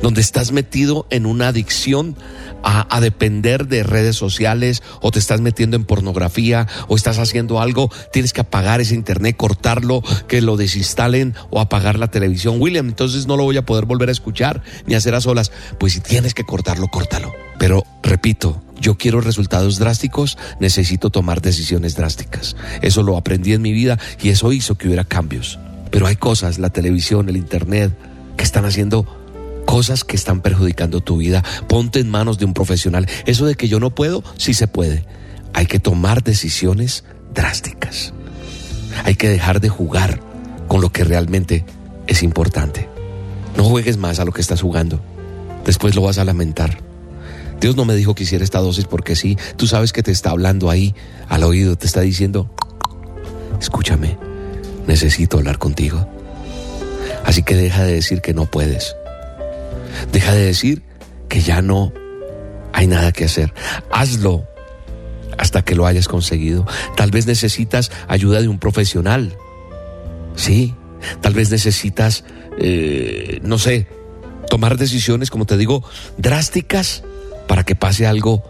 Donde estás metido en una adicción a, depender de redes sociales o te estás metiendo en pornografía o estás haciendo algo, tienes que apagar ese internet, cortarlo, que lo desinstalen o apagar la televisión. William, entonces no lo voy a poder volver a escuchar ni hacer a solas. Pues si tienes que cortarlo, córtalo. Pero repito, yo quiero resultados drásticos, necesito tomar decisiones drásticas. Eso lo aprendí en mi vida y eso hizo que hubiera cambios. Pero hay cosas, la televisión, el internet, que están haciendo cosas que están perjudicando tu vida. Ponte en manos de un profesional. Eso de que yo no puedo, sí se puede. hay que tomar decisiones drásticas. Hay que dejar de jugar con lo que realmente es importante. No juegues más a lo que estás jugando. Después lo vas a lamentar. Dios no me dijo que hiciera esta dosis porque sí, tú sabes que te está hablando ahí al oído, te está diciendo, escúchame, necesito hablar contigo. Así que deja de decir que no puedes. Deja de decir que ya no hay nada que hacer. Hazlo hasta que lo hayas conseguido. Tal vez necesitas ayuda de un profesional. Sí, tal vez necesitas, eh, no sé, tomar decisiones, como te digo, drásticas para que pase algo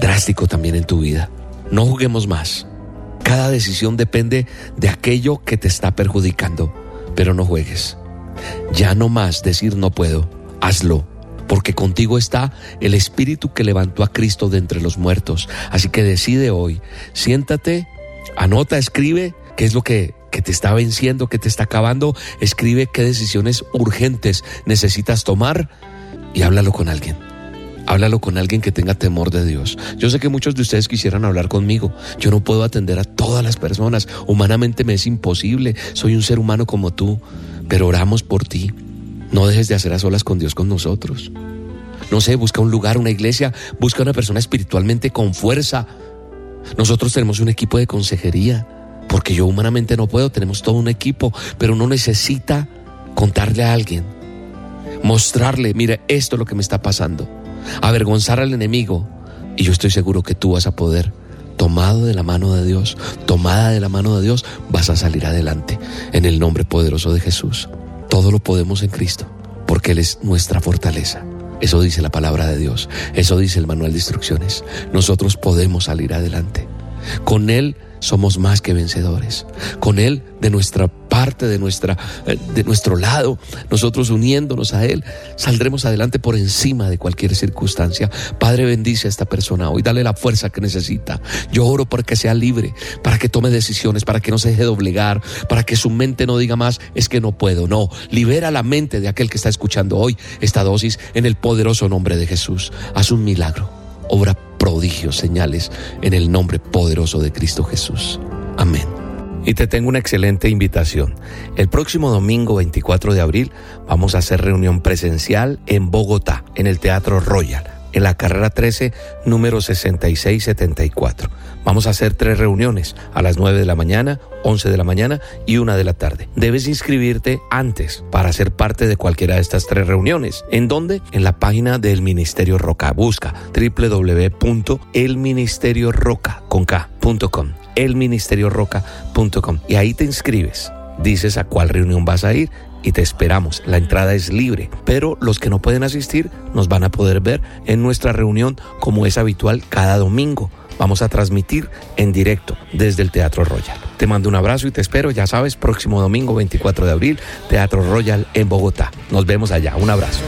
drástico también en tu vida. No juguemos más. Cada decisión depende de aquello que te está perjudicando, pero no juegues. Ya no más decir no puedo, hazlo porque contigo está el Espíritu que levantó a Cristo de entre los muertos. Así que decide hoy, siéntate, anota, escribe qué es lo que, que te está venciendo, que te está acabando, escribe qué decisiones urgentes necesitas tomar y háblalo con alguien. Háblalo con alguien que tenga temor de Dios. Yo sé que muchos de ustedes quisieran hablar conmigo. Yo no puedo atender a todas las personas. Humanamente me es imposible. Soy un ser humano como tú. Pero oramos por ti. No dejes de hacer a solas con Dios con nosotros. No sé, busca un lugar, una iglesia, busca una persona espiritualmente con fuerza. Nosotros tenemos un equipo de consejería, porque yo humanamente no puedo, tenemos todo un equipo, pero uno necesita contarle a alguien, mostrarle, mire, esto es lo que me está pasando, avergonzar al enemigo, y yo estoy seguro que tú vas a poder tomado de la mano de Dios, tomada de la mano de Dios, vas a salir adelante en el nombre poderoso de Jesús. Todo lo podemos en Cristo, porque Él es nuestra fortaleza. Eso dice la palabra de Dios, eso dice el manual de instrucciones. Nosotros podemos salir adelante. Con Él somos más que vencedores. Con Él, de nuestra parte, de, nuestra, eh, de nuestro lado, nosotros uniéndonos a Él, saldremos adelante por encima de cualquier circunstancia. Padre, bendice a esta persona hoy, dale la fuerza que necesita. Yo oro para que sea libre, para que tome decisiones, para que no se deje doblegar, para que su mente no diga más, es que no puedo. No, libera la mente de aquel que está escuchando hoy esta dosis en el poderoso nombre de Jesús. Haz un milagro, obra prodigios, señales en el nombre poderoso de Cristo Jesús. Amén. Y te tengo una excelente invitación. El próximo domingo 24 de abril vamos a hacer reunión presencial en Bogotá, en el Teatro Royal, en la carrera 13, número 6674. Vamos a hacer tres reuniones a las 9 de la mañana, 11 de la mañana y 1 de la tarde. Debes inscribirte antes para ser parte de cualquiera de estas tres reuniones. ¿En dónde? En la página del Ministerio Roca. Busca www.elministerioroca.com elministerioroca.com y ahí te inscribes. Dices a cuál reunión vas a ir y te esperamos. La entrada es libre, pero los que no pueden asistir nos van a poder ver en nuestra reunión como es habitual cada domingo Vamos a transmitir en directo desde el Teatro Royal. Te mando un abrazo y te espero, ya sabes, próximo domingo 24 de abril, Teatro Royal en Bogotá. Nos vemos allá. Un abrazo.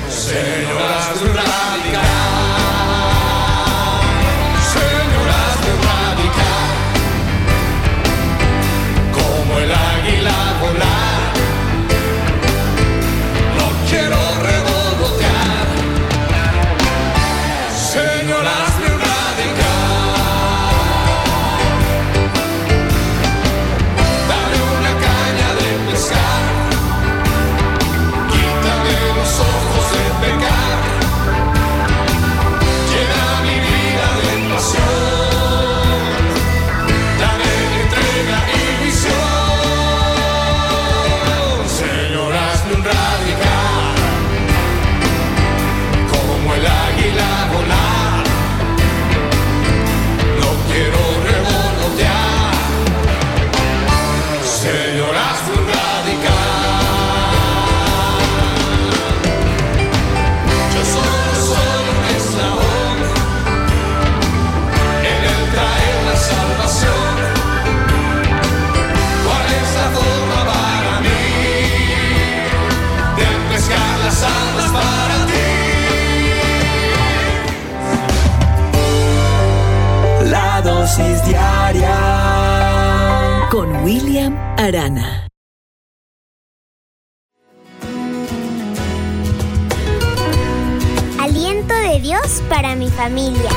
Aliento de Dios para mi familia.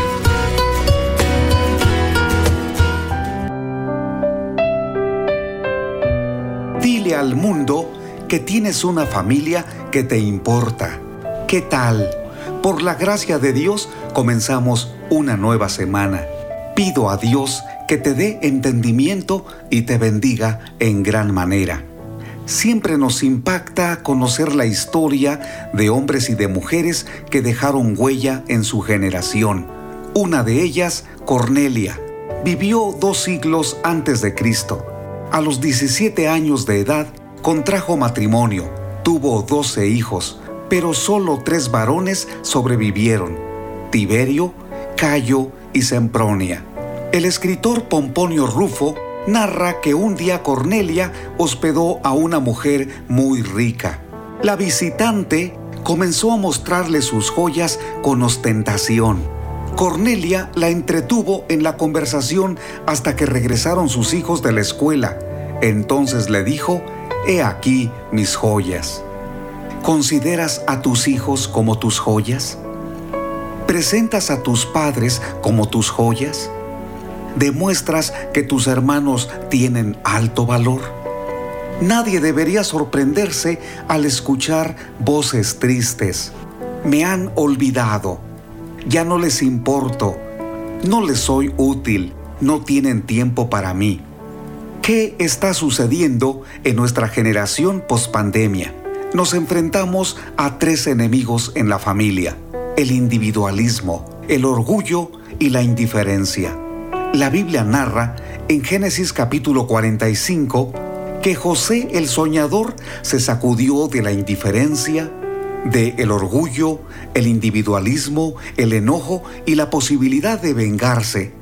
Dile al mundo que tienes una familia que te importa. ¿Qué tal? Por la gracia de Dios comenzamos una nueva semana Pido a Dios que te dé entendimiento y te bendiga en gran manera. Siempre nos impacta conocer la historia de hombres y de mujeres que dejaron huella en su generación. Una de ellas, Cornelia, vivió dos siglos antes de Cristo. A los 17 años de edad, contrajo matrimonio, tuvo 12 hijos, pero solo tres varones sobrevivieron, Tiberio, Cayo y Sempronia. El escritor Pomponio Rufo narra que un día Cornelia hospedó a una mujer muy rica. La visitante comenzó a mostrarle sus joyas con ostentación. Cornelia la entretuvo en la conversación hasta que regresaron sus hijos de la escuela. Entonces le dijo, He aquí mis joyas. ¿Consideras a tus hijos como tus joyas? ¿Presentas a tus padres como tus joyas? ¿Demuestras que tus hermanos tienen alto valor? Nadie debería sorprenderse al escuchar voces tristes. Me han olvidado. Ya no les importo. No les soy útil. No tienen tiempo para mí. ¿Qué está sucediendo en nuestra generación pospandemia? nos enfrentamos a tres enemigos en la familia, el individualismo, el orgullo y la indiferencia. La Biblia narra en Génesis capítulo 45 que José el soñador se sacudió de la indiferencia, de el orgullo, el individualismo, el enojo y la posibilidad de vengarse.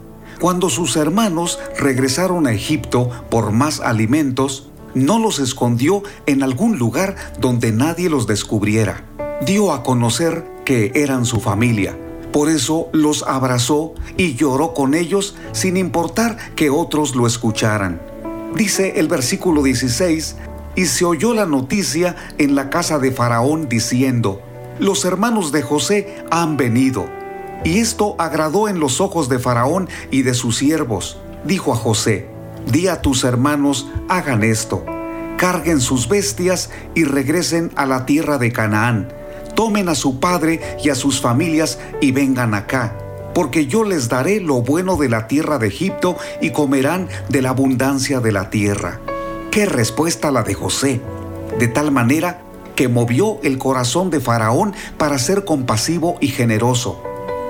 Cuando sus hermanos regresaron a Egipto por más alimentos, no los escondió en algún lugar donde nadie los descubriera. Dio a conocer que eran su familia. Por eso los abrazó y lloró con ellos sin importar que otros lo escucharan. Dice el versículo 16, y se oyó la noticia en la casa de Faraón diciendo, los hermanos de José han venido. Y esto agradó en los ojos de Faraón y de sus siervos. Dijo a José, Di a tus hermanos, hagan esto, carguen sus bestias y regresen a la tierra de Canaán. Tomen a su padre y a sus familias y vengan acá, porque yo les daré lo bueno de la tierra de Egipto y comerán de la abundancia de la tierra. Qué respuesta la de José, de tal manera que movió el corazón de Faraón para ser compasivo y generoso.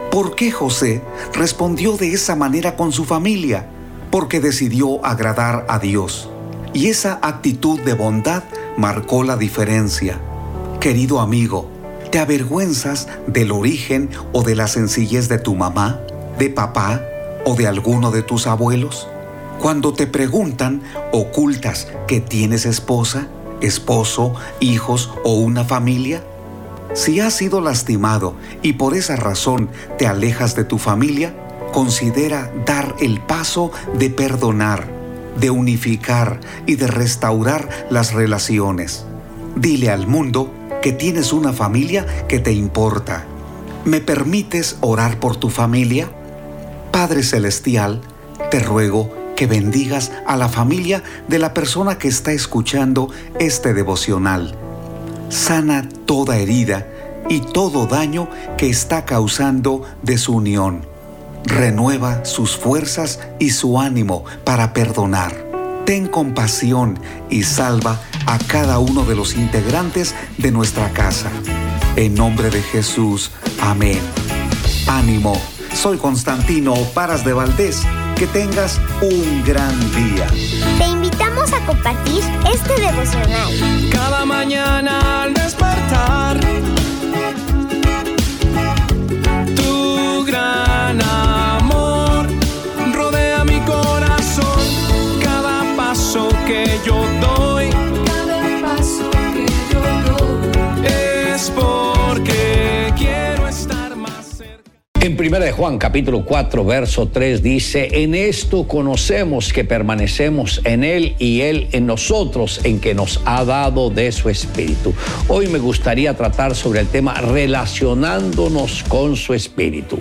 ¿Por qué José respondió de esa manera con su familia? porque decidió agradar a Dios. Y esa actitud de bondad marcó la diferencia. Querido amigo, ¿te avergüenzas del origen o de la sencillez de tu mamá, de papá o de alguno de tus abuelos? Cuando te preguntan, ¿ocultas que tienes esposa, esposo, hijos o una familia? Si has sido lastimado y por esa razón te alejas de tu familia, considera dar el paso de perdonar, de unificar y de restaurar las relaciones. Dile al mundo que tienes una familia que te importa. ¿Me permites orar por tu familia? Padre Celestial, te ruego que bendigas a la familia de la persona que está escuchando este devocional. Sana toda herida y todo daño que está causando desunión renueva sus fuerzas y su ánimo para perdonar. Ten compasión y salva a cada uno de los integrantes de nuestra casa. En nombre de Jesús, amén. Ánimo, soy Constantino Paras de Valdés. Que tengas un gran día.
Te invitamos a compartir este devocional.
Cada mañana al despertar
En 1 de Juan capítulo 4 verso 3 dice, en esto conocemos que permanecemos en Él y Él en nosotros, en que nos ha dado de su Espíritu. Hoy me gustaría tratar sobre el tema relacionándonos con su Espíritu.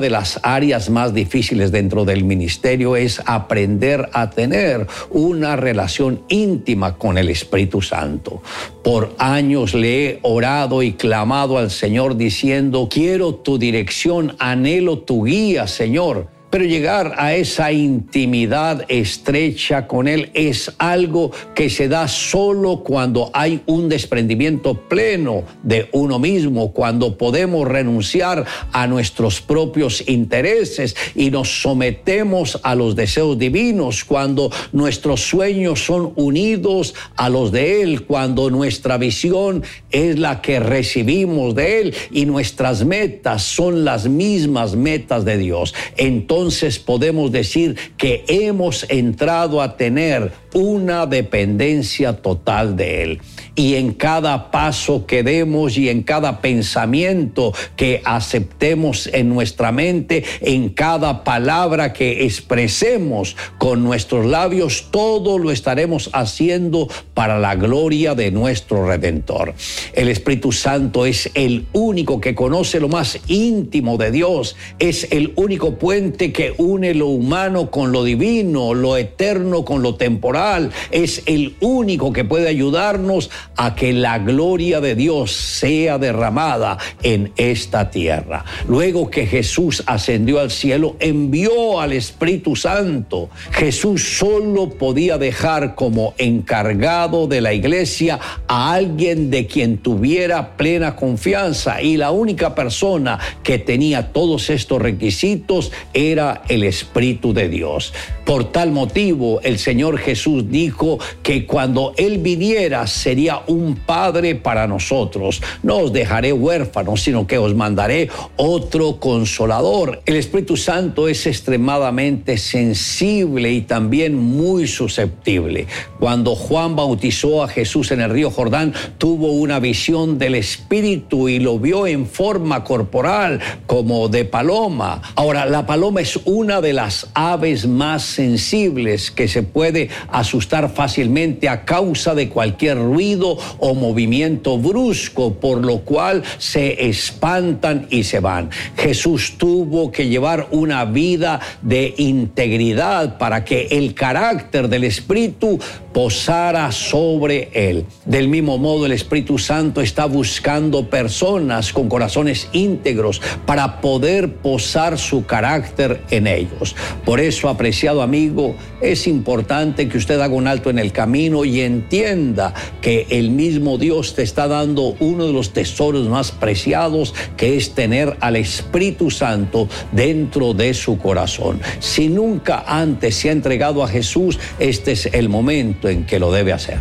De las áreas más difíciles dentro del ministerio es aprender a tener una relación íntima con el Espíritu Santo. Por años le he orado y clamado al Señor diciendo, quiero tu dirección, anhelo tu guía, Señor pero llegar a esa intimidad estrecha con Él es algo que se da solo cuando hay un desprendimiento pleno de uno mismo, cuando podemos renunciar a nuestros propios intereses y nos sometemos a los deseos divinos, cuando nuestros sueños son unidos a los de Él, cuando nuestra visión es la que recibimos de Él y nuestras metas son las mismas metas de Dios. Entonces, entonces podemos decir que hemos entrado a tener una dependencia total de Él. Y en cada paso que demos y en cada pensamiento que aceptemos en nuestra mente, en cada palabra que expresemos con nuestros labios, todo lo estaremos haciendo para la gloria de nuestro Redentor. El Espíritu Santo es el único que conoce lo más íntimo de Dios, es el único puente que une lo humano con lo divino, lo eterno con lo temporal, es el único que puede ayudarnos a que la gloria de Dios sea derramada en esta tierra. Luego que Jesús ascendió al cielo, envió al Espíritu Santo. Jesús solo podía dejar como encargado de la iglesia a alguien de quien tuviera plena confianza y la única persona que tenía todos estos requisitos era el Espíritu de Dios. Por tal motivo, el Señor Jesús dijo que cuando Él viniera sería un Padre para nosotros. No os dejaré huérfanos, sino que os mandaré otro consolador. El Espíritu Santo es extremadamente sensible y también muy susceptible. Cuando Juan bautizó a Jesús en el río Jordán, tuvo una visión del Espíritu y lo vio en forma corporal como de paloma. Ahora, la paloma es una de las aves más sensibles que se puede asustar fácilmente a causa de cualquier ruido o movimiento brusco, por lo cual se espantan y se van. Jesús tuvo que llevar una vida de integridad para que el carácter del Espíritu posara sobre él. Del mismo modo, el Espíritu Santo está buscando personas con corazones íntegros para poder posar su carácter en ellos. Por eso, apreciado amigo, es importante que usted haga un alto en el camino y entienda que el mismo Dios te está dando uno de los tesoros más preciados, que es tener al Espíritu Santo dentro de su corazón. Si nunca antes se ha entregado a Jesús, este es el momento en que lo debe hacer.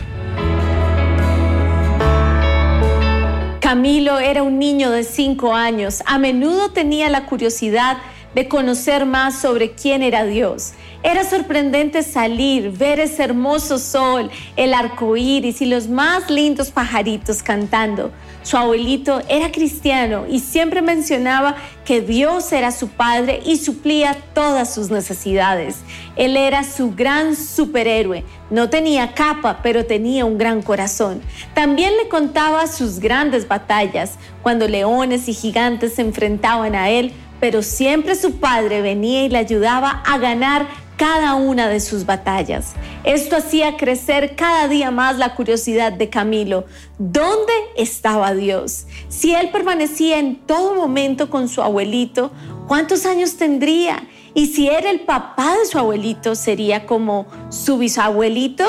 Camilo era un niño de cinco años. A menudo tenía la curiosidad de conocer más sobre quién era Dios. Era sorprendente salir, ver ese hermoso sol, el arco iris y los más lindos pajaritos cantando. Su abuelito era cristiano y siempre mencionaba que Dios era su padre y suplía todas sus necesidades. Él era su gran superhéroe. No tenía capa, pero tenía un gran corazón. También le contaba sus grandes batallas, cuando leones y gigantes se enfrentaban a él, pero siempre su padre venía y le ayudaba a ganar cada una de sus batallas. Esto hacía crecer cada día más la curiosidad de Camilo. ¿Dónde estaba Dios? Si él permanecía en todo momento con su abuelito, ¿cuántos años tendría? Y si era el papá de su abuelito, ¿sería como su bisabuelito?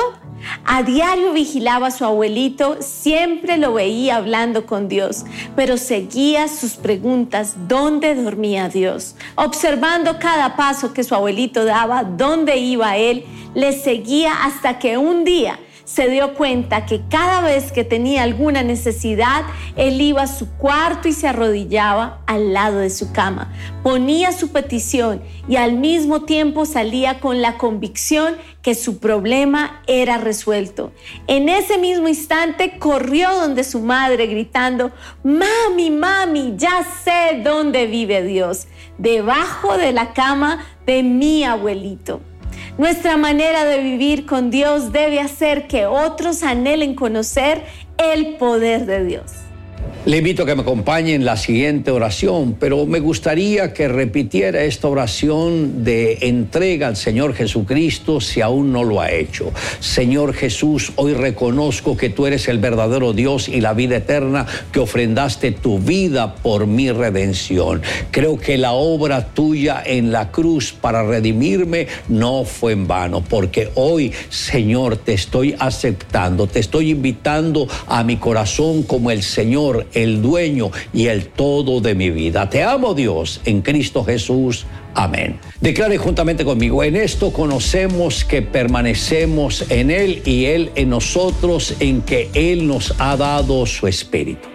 A diario vigilaba a su abuelito, siempre lo veía hablando con Dios, pero seguía sus preguntas, ¿dónde dormía Dios? Observando cada paso que su abuelito daba, dónde iba él, le seguía hasta que un día se dio cuenta que cada vez que tenía alguna necesidad, él iba a su cuarto y se arrodillaba al lado de su cama, ponía su petición y al mismo tiempo salía con la convicción que su problema era resuelto. En ese mismo instante corrió donde su madre gritando, mami, mami, ya sé dónde vive Dios, debajo de la cama de mi abuelito. Nuestra manera de vivir con Dios debe hacer que otros anhelen conocer el poder de Dios.
Le invito a que me acompañe en la siguiente oración, pero me gustaría que repitiera esta oración de entrega al Señor Jesucristo si aún no lo ha hecho. Señor Jesús, hoy reconozco que tú eres el verdadero Dios y la vida eterna, que ofrendaste tu vida por mi redención. Creo que la obra tuya en la cruz para redimirme no fue en vano, porque hoy, Señor, te estoy aceptando, te estoy invitando a mi corazón como el Señor el dueño y el todo de mi vida. Te amo Dios en Cristo Jesús. Amén. Declare juntamente conmigo, en esto conocemos que permanecemos en Él y Él en nosotros, en que Él nos ha dado su Espíritu.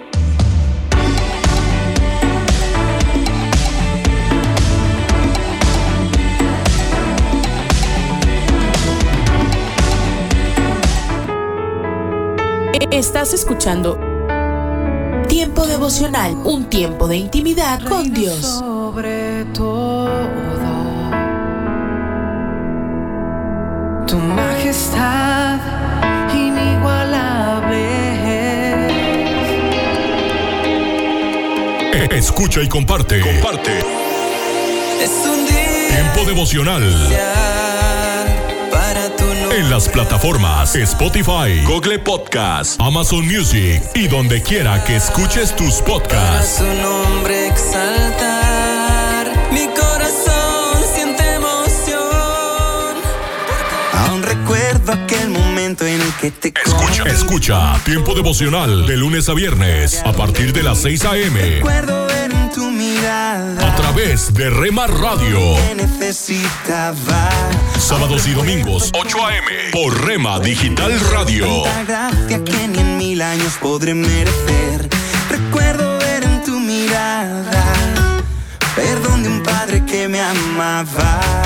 Estás escuchando Tiempo devocional, un tiempo de intimidad con Dios.
Sobre todo, tu majestad inigualable.
Escucha y comparte. Comparte.
Es un día
Tiempo devocional. En las plataformas Spotify, Google Podcast, Amazon Music y donde quiera que escuches tus podcasts.
su nombre exaltar. Mi corazón siente emoción. Aún recuerdo aquel momento en el que te
Escucha, escucha Tiempo devocional de lunes a viernes a partir de las 6 a.m.
Recuerdo ver en tu mirada.
a través de Rema Radio.
que necesitaba.
Sábados y domingos 8 a.m. por Rema Digital Radio.
Tanta gracia que ni en mil años podré merecer. Recuerdo ver en tu mirada. Perdón de un padre que me amaba.